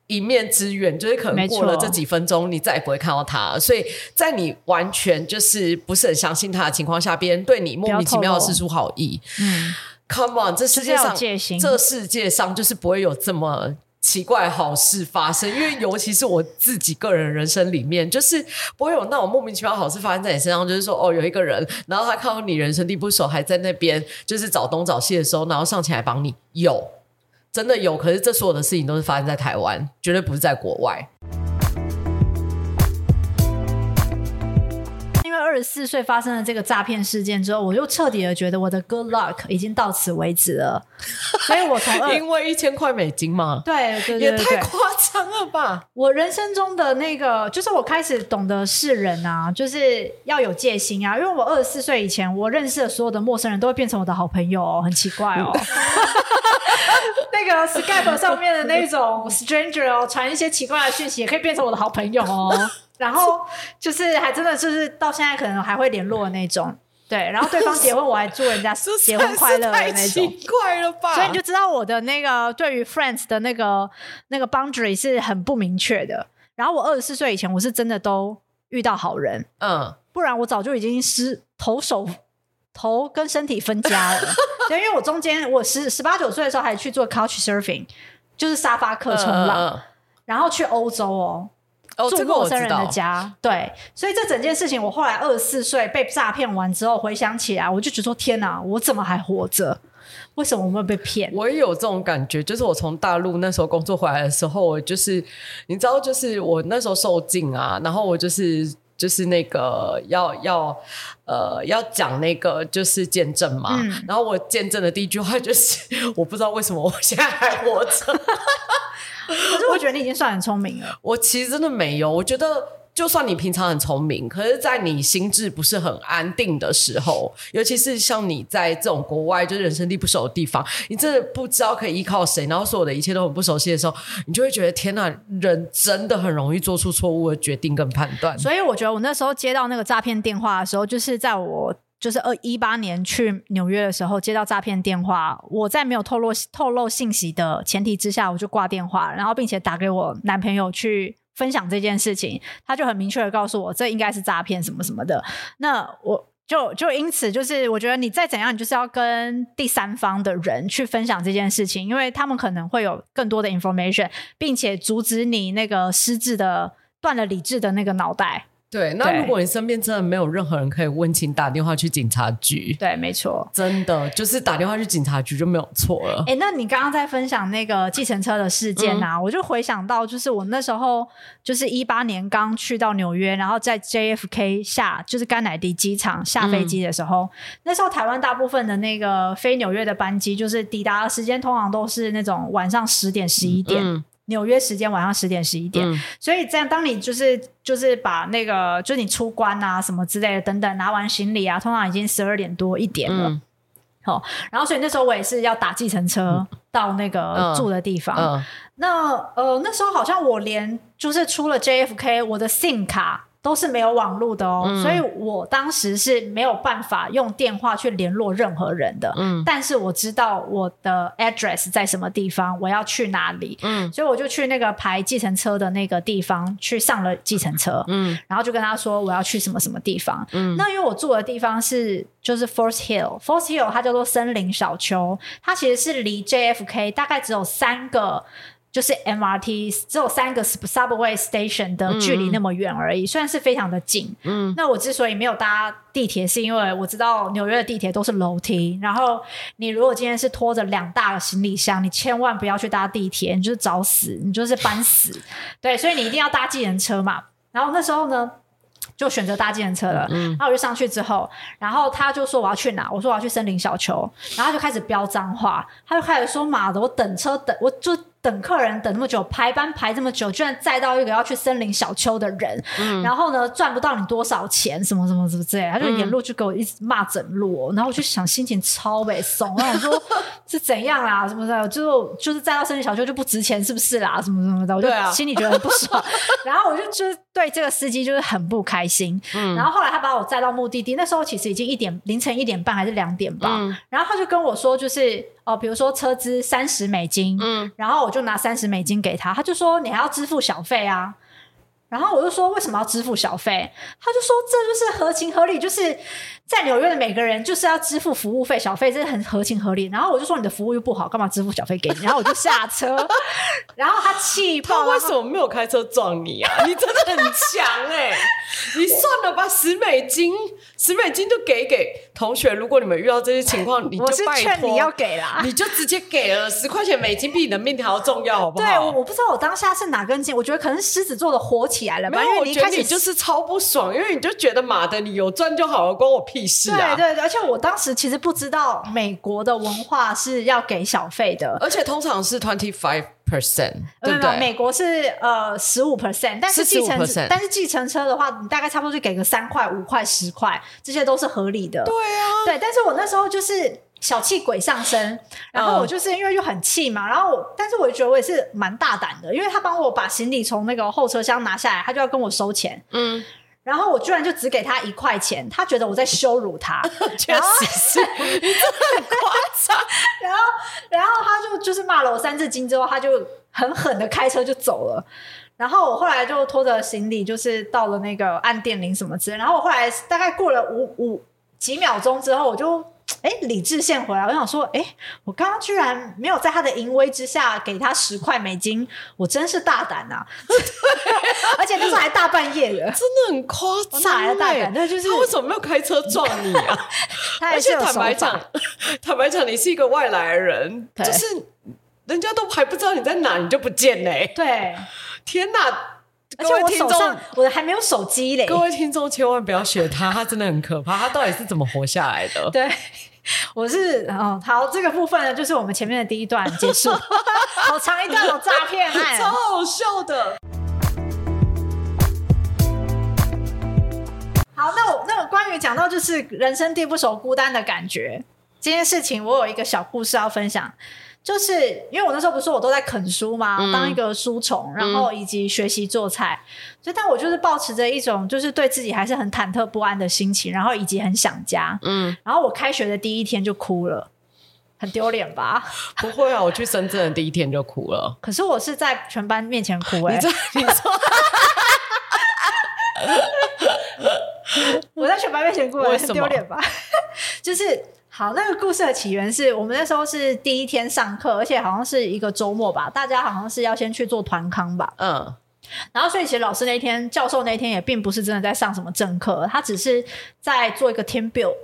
A: 一面之缘，就是可能过了这几分钟，你再也不会看到他。所以在你完全就是不是很相信他的情况下，别人对你莫名其妙的释出好意，嗯，Come on，这世界上这世界上就是不会有这么。奇怪好事发生，因为尤其是我自己个人人生里面，就是不会有那种莫名其妙好事发生在你身上。就是说，哦，有一个人，然后他看到你人生地不熟，还在那边就是找东找西的时候，然后上前来帮你，有，真的有。可是这所有的事情都是发生在台湾，绝对不是在国外。
B: 二十四岁发生了这个诈骗事件之后，我就彻底的觉得我的 good luck 已经到此为止了。所以我从
A: 因为一千块美金嘛，
B: 对对对，对，
A: 也太夸张了吧！
B: 我人生中的那个，就是我开始懂得识人啊，就是要有戒心啊。因为我二十四岁以前，我认识的所有的陌生人都会变成我的好朋友哦，很奇怪哦。那个 Skype 上面的那种 stranger 哦，传一些奇怪的讯息，也可以变成我的好朋友哦。然后就是还真的就是到现在可能还会联络的那种，对。然后对方 结婚，我还祝人家结婚快乐的那种。太奇
A: 怪了吧？
B: 所以你就知道我的那个对于 friends 的那个那个 boundary 是很不明确的。然后我二十四岁以前，我是真的都遇到好人，嗯，不然我早就已经失头手头跟身体分家了。对，因为我中间我十十八九岁的时候还去做 couch surfing，就是沙发客冲浪，嗯嗯，然后去欧洲哦。住陌生人的家，哦，对，所以这整件事情，我后来二十四岁被诈骗完之后，回想起来，我就觉得说：天哪，我怎么还活着？为什么我会被骗？
A: 我也有这种感觉，就是我从大陆那时候工作回来的时候，我就是你知道，就是我那时候受尽啊，然后我就是就是那个要要呃要讲那个就是见证嘛，嗯，然后我见证的第一句话就是 我不知道为什么我现在还活着。
B: 可是我觉得你已经算很聪明了。
A: 我其实真的没有，我觉得就算你平常很聪明，可是在你心智不是很安定的时候，尤其是像你在这种国外就是人生地不熟的地方，你真的不知道可以依靠谁，然后所有的一切都很不熟悉的时候，你就会觉得天哪，人真的很容易做出错误的决定跟判断。
B: 所以我觉得我那时候接到那个诈骗电话的时候，就是在我。就是二一八年去纽约的时候，接到诈骗电话，我在没有透露透露信息的前提之下，我就挂电话，然后并且打给我男朋友去分享这件事情，他就很明确的告诉我，这应该是诈骗什么什么的。那我就就因此就是，我觉得你再怎样，你就是要跟第三方的人去分享这件事情，因为他们可能会有更多的 information，并且阻止你那个失智的断了理智的那个脑袋。
A: 对，那如果你身边真的没有任何人可以问，请打电话去警察局。
B: 对，没错，
A: 真的就是打电话去警察局就没有错了。
B: 哎，那你刚刚在分享那个计程车的事件啊，嗯、我就回想到，就是我那时候就是一八年刚去到纽约，然后在 JFK 下，就是甘乃迪机场下飞机的时候，嗯、那时候台湾大部分的那个飞纽约的班机，就是抵达的时间通常都是那种晚上十点、十一点。纽约时间晚上十点十一点，嗯、所以这样当你就是就是把那个就是你出关啊什么之类的等等拿完行李啊，通常已经十二点多一点了。嗯好，然后所以那时候我也是要打计程车到那个住的地方。嗯嗯、那呃那时候好像我连就是出了 JFK，我的 SIM 卡。都是没有网络的哦，嗯、所以我当时是没有办法用电话去联络任何人的。嗯，但是我知道我的 address 在什么地方，我要去哪里。嗯，所以我就去那个排计程车的那个地方去上了计程车。嗯，然后就跟他说我要去什么什么地方。嗯，那因为我住的地方是就是 Forest Hill，Forest Hill 它叫做森林小丘，它其实是离 JFK 大概只有三个。就是 MRT 只有三个 subway station 的距离那么远而已，嗯、虽然是非常的近。嗯，那我之所以没有搭地铁，是因为我知道纽约的地铁都是楼梯，然后你如果今天是拖着两大的行李箱，你千万不要去搭地铁，你就是找死，你就是搬死。对，所以你一定要搭计程车嘛。然后那时候呢，就选择搭计程车了。嗯，然后我就上去之后，然后他就说我要去哪？我说我要去森林小丘，然后他就开始飙脏话，他就开始说妈的，我等车等我就。等客人等那么久，排班排这么久，居然载到一个要去森林小丘的人，嗯、然后呢，赚不到你多少钱，什么什么什么之类，他就沿路就给我一直骂整路，然后我就想心情超悲松，然后我说 是怎样啦，什么的，就就是载到森林小丘就不值钱，是不是啦，什么什么的，我就心里觉得很不爽，啊、然后我就就对这个司机就是很不开心，嗯、然后后来他把我载到目的地，那时候其实已经一点凌晨一点半还是两点吧，嗯、然后他就跟我说就是。哦，比如说车资三十美金，嗯，然后我就拿三十美金给他，他就说你还要支付小费啊，然后我就说为什么要支付小费？他就说这就是合情合理，就是。在纽约的每个人就是要支付服务费、小费，这是很合情合理。然后我就说你的服务又不好，干嘛支付小费给你？然后我就下车，然后他气爆，
A: 他为什么没有开车撞你啊？你真的很强哎、欸！你算了吧，十美金，十美金就给给同学。如果你们遇到这些情况，你就拜托
B: 你要给啦，
A: 你就直接给了十块钱美金，比你的命还要重要，好不好？
B: 对，我我不知道我当下是哪根筋，我觉得可能狮子座的火起来了吧。
A: 没有，因为你一开始我觉得你就是超不爽，因为你就觉得妈的，你有赚就好了，关我屁。
B: 对对对，而且我当时其实不知道美国的文化是要给小费的，
A: 而且通常是 twenty five percent，对不对？
B: 美国是呃十五 percent，但是计程但是计程车的话，你大概差不多就给个三块、五块、十块，这些都是合理的。
A: 对啊，
B: 对，但是我那时候就是小气鬼上身，然后我就是因为就很气嘛，然后我但是我觉得我也是蛮大胆的，因为他帮我把行李从那个后车厢拿下来，他就要跟我收钱，嗯。然后我居然就只给他一块钱，他觉得我在羞辱他，
A: 确实是，很夸张。
B: 然后，然后他就就是骂了我三字经之后，他就狠狠的开车就走了。然后我后来就拖着行李，就是到了那个按电铃什么之类。然后我后来大概过了五五几秒钟之后，我就。哎，理智线回来，我想说，哎，我刚刚居然没有在他的淫威之下给他十块美金，我真是大胆呐、啊！而且那时候还大半夜的，
A: 真的很夸张。我大胆，那就是他为什么没有开车 撞你啊？他而且坦白讲，坦白讲，你是一个外来人，就是人家都还不知道你在哪，你就不见嘞、欸。
B: 对，
A: 天哪！
B: 而且我手上我的还没有手机嘞。
A: 各位听众千万不要学他，他真的很可怕。他到底是怎么活下来的？
B: 对，我是哦，好，这个部分呢，就是我们前面的第一段结束。好长一段有诈骗案，
A: 超好笑的。
B: 好，那我那我关于讲到就是人生地不熟、孤单的感觉这件事情，我有一个小故事要分享。就是因为我那时候不是说我都在啃书吗？嗯、当一个书虫，然后以及学习做菜，嗯、所以但我就是抱持着一种就是对自己还是很忐忑不安的心情，然后以及很想家。嗯，然后我开学的第一天就哭了，很丢脸吧？
A: 不会啊，我去深圳的第一天就哭了。
B: 可是我是在全班面前哭哎、欸！
A: 你说，你说，
B: 我在全班面前哭，很丢脸吧？就是。好，那个故事的起源是我们那时候是第一天上课，而且好像是一个周末吧，大家好像是要先去做团康吧。嗯，然后所以其实老师那天、教授那天也并不是真的在上什么正课，他只是在做一个 team build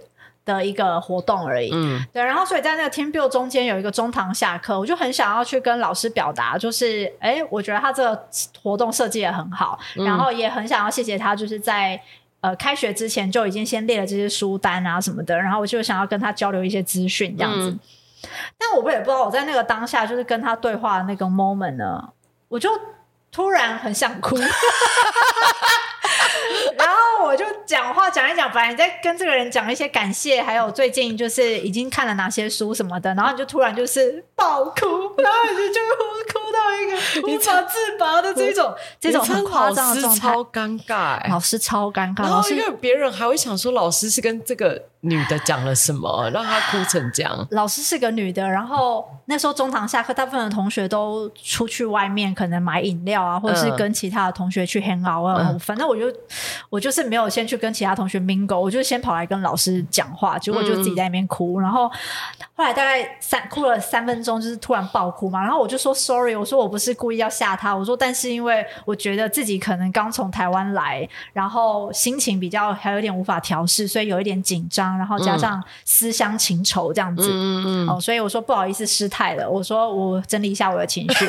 B: 的一个活动而已。嗯，对。然后所以在那个 team build 中间有一个中堂下课，我就很想要去跟老师表达，就是哎，我觉得他这个活动设计也很好，嗯、然后也很想要谢谢他，就是在。呃，开学之前就已经先列了这些书单啊什么的，然后我就想要跟他交流一些资讯这样子。嗯、但我也不知道我在那个当下，就是跟他对话的那个 moment 呢，我就突然很想哭。然后我就讲话讲一讲，本来你在跟这个人讲一些感谢，还有最近就是已经看了哪些书什么的，然后你就突然就是爆哭，然后你就就哭到一个无法自拔的这种这种很夸张的状态，
A: 超尴尬，
B: 老师超尴尬，
A: 然后因为别人还会想说老师是跟这个。女的讲了什么，让她哭成这样？
B: 老师是个女的，然后那时候中堂下课，大部分的同学都出去外面，可能买饮料啊，或者是跟其他的同学去 hang out 啊。嗯、反正我就我就是没有先去跟其他同学 mingle，我就先跑来跟老师讲话，结果就自己在那边哭。嗯、然后后来大概三哭了三分钟，就是突然爆哭嘛。然后我就说 sorry，我说我不是故意要吓他，我说但是因为我觉得自己可能刚从台湾来，然后心情比较还有点无法调试，所以有一点紧张。然后加上思乡情愁这样子，嗯嗯、哦，所以我说不好意思失态了，我说我整理一下我的情绪，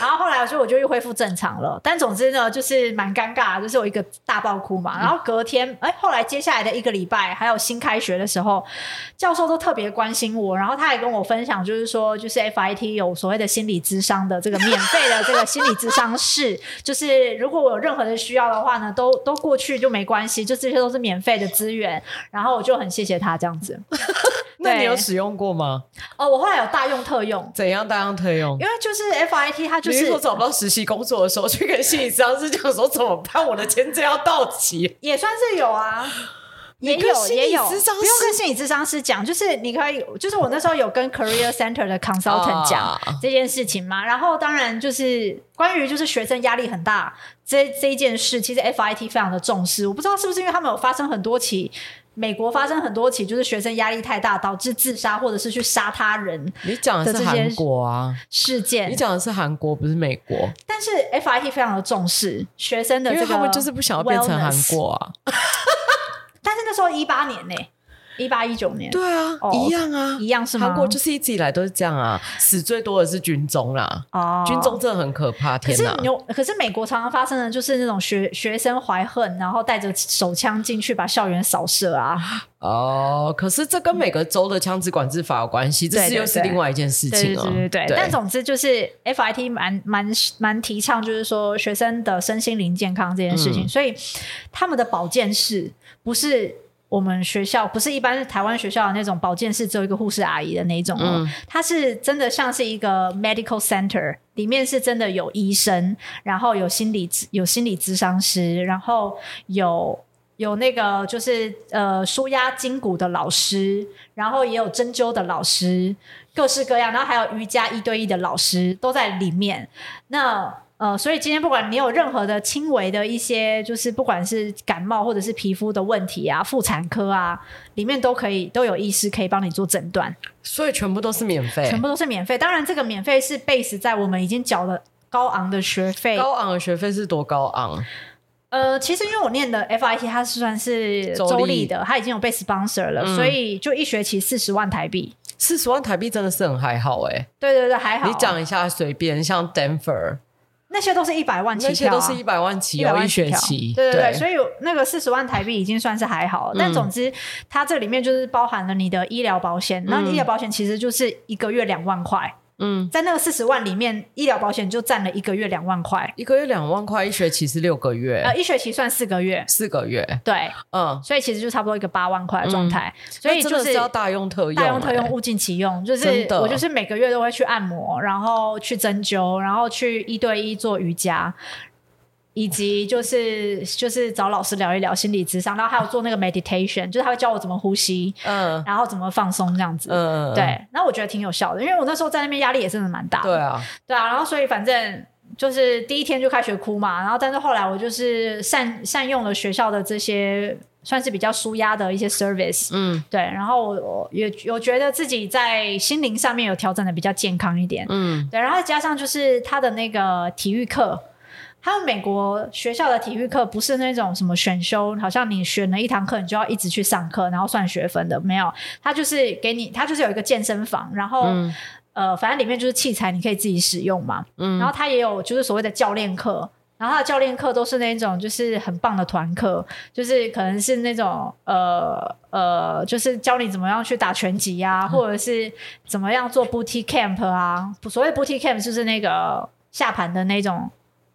B: 然后后来我说我就又恢复正常了。但总之呢，就是蛮尴尬，就是我一个大爆哭嘛。然后隔天，哎，后来接下来的一个礼拜，还有新开学的时候，教授都特别关心我，然后他也跟我分享，就是说，就是 FIT 有所谓的心理咨商的这个免费的这个心理咨商室，就是如果我有任何的需要的话呢，都都过去就没关系，就这些都是免费的资源。然后我就很谢谢。他这样子，
A: 那你有使用过吗？
B: 哦，我后来有大用特用。
A: 怎样大用特用？
B: 因为就是 FIT，他就是
A: 说找不到实习工作的时候，去跟心理咨商师讲说怎么办？我的签证要到期，
B: 也算是有啊，也有也有，不用跟心理智商师讲，就是你可以，就是我那时候有跟 Career Center 的 Consultant 讲这件事情嘛。然后当然就是关于就是学生压力很大这这一件事，其实 FIT 非常的重视。我不知道是不是因为他们有发生很多起。美国发生很多起，就是学生压力太大导致自杀，或者是去杀他人。
A: 你讲的是韩国啊
B: 事件，
A: 你讲的是韩国，不是美国。
B: 但是 FIT 非常的重视学生的这个，
A: 因为他们就是不想要变成韩国啊。
B: 但是那时候一八年呢、欸。一八一九年，
A: 对啊，哦、一样啊，
B: 一样是吗？
A: 韩国就是一直以来都是这样啊，死最多的是军中啦。哦，军中真的很可怕，天哪！
B: 可是有，可是美国常常发生的就是那种学学生怀恨，然后带着手枪进去把校园扫射啊。
A: 哦，可是这跟每个州的枪支管制法有关系，这是又是另外一件事情了。
B: 对对对，对，但总之就是 FIT 蛮蛮蛮提倡，就是说学生的身心灵健康这件事情，嗯、所以他们的保健室不是。我们学校不是一般是台湾学校的那种保健室，只有一个护士阿姨的那种哦，嗯、它是真的像是一个 medical center，里面是真的有医生，然后有心理有心理咨商师，然后有有那个就是呃舒压筋骨的老师，然后也有针灸的老师，各式各样，然后还有瑜伽一对一的老师都在里面。那呃，所以今天不管你有任何的轻微的一些，就是不管是感冒或者是皮肤的问题啊，妇产科啊，里面都可以都有医师可以帮你做诊断。
A: 所以全部都是免费，
B: 全部都是免费。当然，这个免费是 base 在我们已经缴了高昂的学费。
A: 高昂的学费是多高昂？
B: 呃，其实因为我念的 FIT 它是算是州立的，它已经有被 sponsor 了，嗯、所以就一学期四十万台币。
A: 四十万台币真的是很还好哎、欸。
B: 对对对，还好。
A: 你讲一下，随便像 Denver。
B: 那些都是一百万起跳，啊，
A: 那些都是一百万起，有一学期，
B: 对对对，对。所以那个四十万台币已经算是还好。嗯、但总之，它这里面就是包含了你的医疗保险，那、嗯、医疗保险其实就是一个月两万块。嗯，在那个四十万里面，医疗保险就占了一个月两万块，
A: 一个月两万块，一学期是六个月，
B: 呃，一学期算四个月，
A: 四个月，
B: 对，嗯，所以其实就差不多一个八万块的状态，嗯、所以就是
A: 要大用特用，
B: 大用特用，物尽其用，就是我就是每个月都会去按摩，然后去针灸，然后去一对一做瑜伽。以及就是就是找老师聊一聊心理咨商，然后还有做那个 meditation，就是他会教我怎么呼吸，嗯，然后怎么放松这样子，嗯，对，然后我觉得挺有效的，因为我那时候在那边压力也真的蛮大的，
A: 对啊，
B: 对啊，然后所以反正就是第一天就开学哭嘛，然后但是后来我就是善善用了学校的这些算是比较舒压的一些 service，嗯，对，然后我也有觉得自己在心灵上面有调整的比较健康一点，嗯，对，然后加上就是他的那个体育课。他们美国学校的体育课不是那种什么选修，好像你选了一堂课，你就要一直去上课，然后算学分的，没有。他就是给你，他就是有一个健身房，然后、嗯、呃，反正里面就是器材，你可以自己使用嘛。嗯。然后他也有就是所谓的教练课，然后他的教练课都是那种就是很棒的团课，就是可能是那种呃呃，就是教你怎么样去打拳击啊，或者是怎么样做 booty camp 啊。所谓 booty camp 就是那个。下盘的那种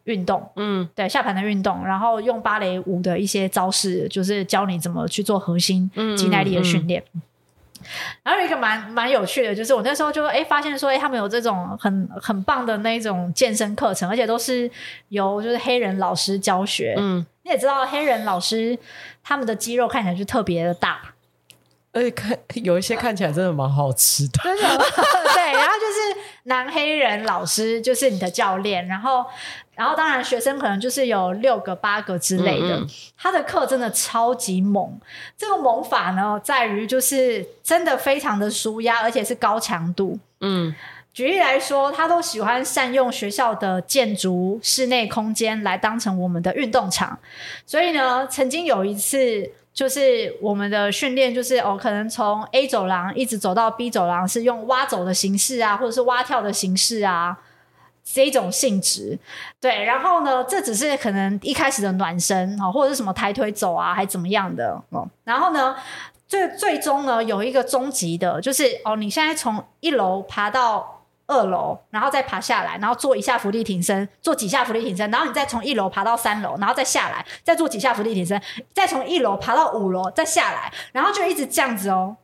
B: 运动，
A: 嗯，
B: 对，下盘的运动，然后用芭蕾舞的一些招式，就是教你怎么去做核心肌耐力的训练。嗯。嗯嗯然后有一个蛮蛮有趣的，就是我那时候就哎发现说，哎，他们有这种很很棒的那种健身课程，而且都是由就是黑人老师教学。嗯，你也知道黑人老师他们的肌肉看起来就特别的大，
A: 而且看有一些看起来真的蛮好吃的。
B: 真的？对，然后就是男黑人老师就是你的教练，然后。然后当然，学生可能就是有六个、八个之类的。嗯嗯，他的课真的超级猛。这个猛法呢，在于就是真的非常的舒压，而且是高强度。嗯，举例来说，他都喜欢善用学校的建筑室内空间来当成我们的运动场。所以呢，曾经有一次，就是我们的训练，就是哦，可能从 A 走廊一直走到 B 走廊，是用蛙走的形式啊，或者是蛙跳的形式啊。这种性质，对，然后呢，这只是可能一开始的暖身哦，或者是什么抬腿走啊，还怎么样的哦。然后呢，最最终呢，有一个终极的，就是哦，你现在从一楼爬到二楼，然后再爬下来，然后做一下伏地挺身，做几下伏地挺身，然后你再从一楼爬到三楼，然后再下来，再做几下伏地挺身，再从一楼爬到五楼，再下来，然后就一直这样子哦。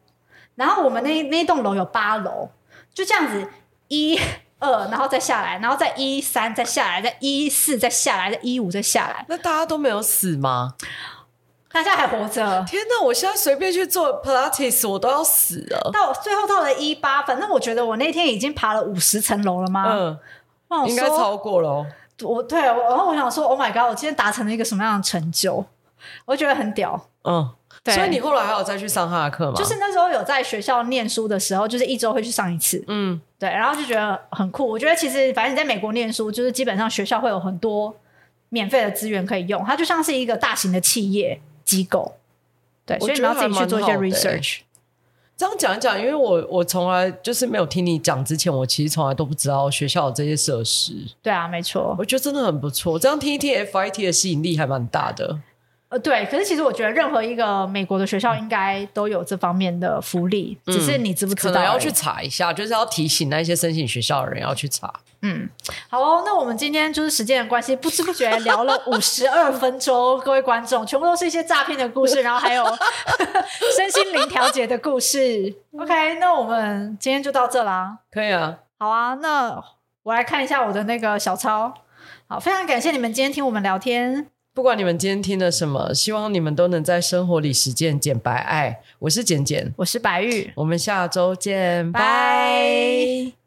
B: 然后我们那那栋楼有八楼，就这样子一。二，然后再下来，然后再一三，再下来，再一四，再下来，再一五，再下来。
A: 那大家都没有死吗？
B: 大家还活着。
A: 天哪！我现在随便去做 Pilates，我都要死了。
B: 到最后到了一八，反正我觉得我那天已经爬了五十层楼了吗？
A: 嗯，应该超过了。
B: 我对，然后我想说，Oh my god！我今天达成了一个什么样的成就？我觉得很屌。
A: 嗯。对所以你后来还有再去上他的课吗？
B: 就是那时候有在学校念书的时候，就是一周会去上一次。嗯，对，然后就觉得很酷。我觉得其实反正你在美国念书，就是基本上学校会有很多免费的资源可以用，它就像是一个大型的企业机构。对，所以你要自己去做一些 research。
A: 这样讲一讲，因为我我从来就是没有听你讲之前，我其实从来都不知道学校有这些设施。
B: 对啊，没错，
A: 我觉得真的很不错。这样听一听，FIT 的吸引力还蛮大的。
B: 呃，对，可是其实我觉得任何一个美国的学校应该都有这方面的福利，嗯、只是你知不知道？可能
A: 要去查一下，就是要提醒那些申请学校的人要去查。
B: 嗯，好哦，那我们今天就是时间的关系，不知不觉聊了 五十二分钟，各位观众，全部都是一些诈骗的故事，然后还有 身心灵调节的故事。OK，那我们今天就到这啦。
A: 可以啊，
B: 好啊，那我来看一下我的那个小抄。好，非常感谢你们今天听我们聊天。
A: 不管你们今天听了什么，希望你们都能在生活里实践简白爱。我是简简，
B: 我是白玉，
A: 我们下周见，拜。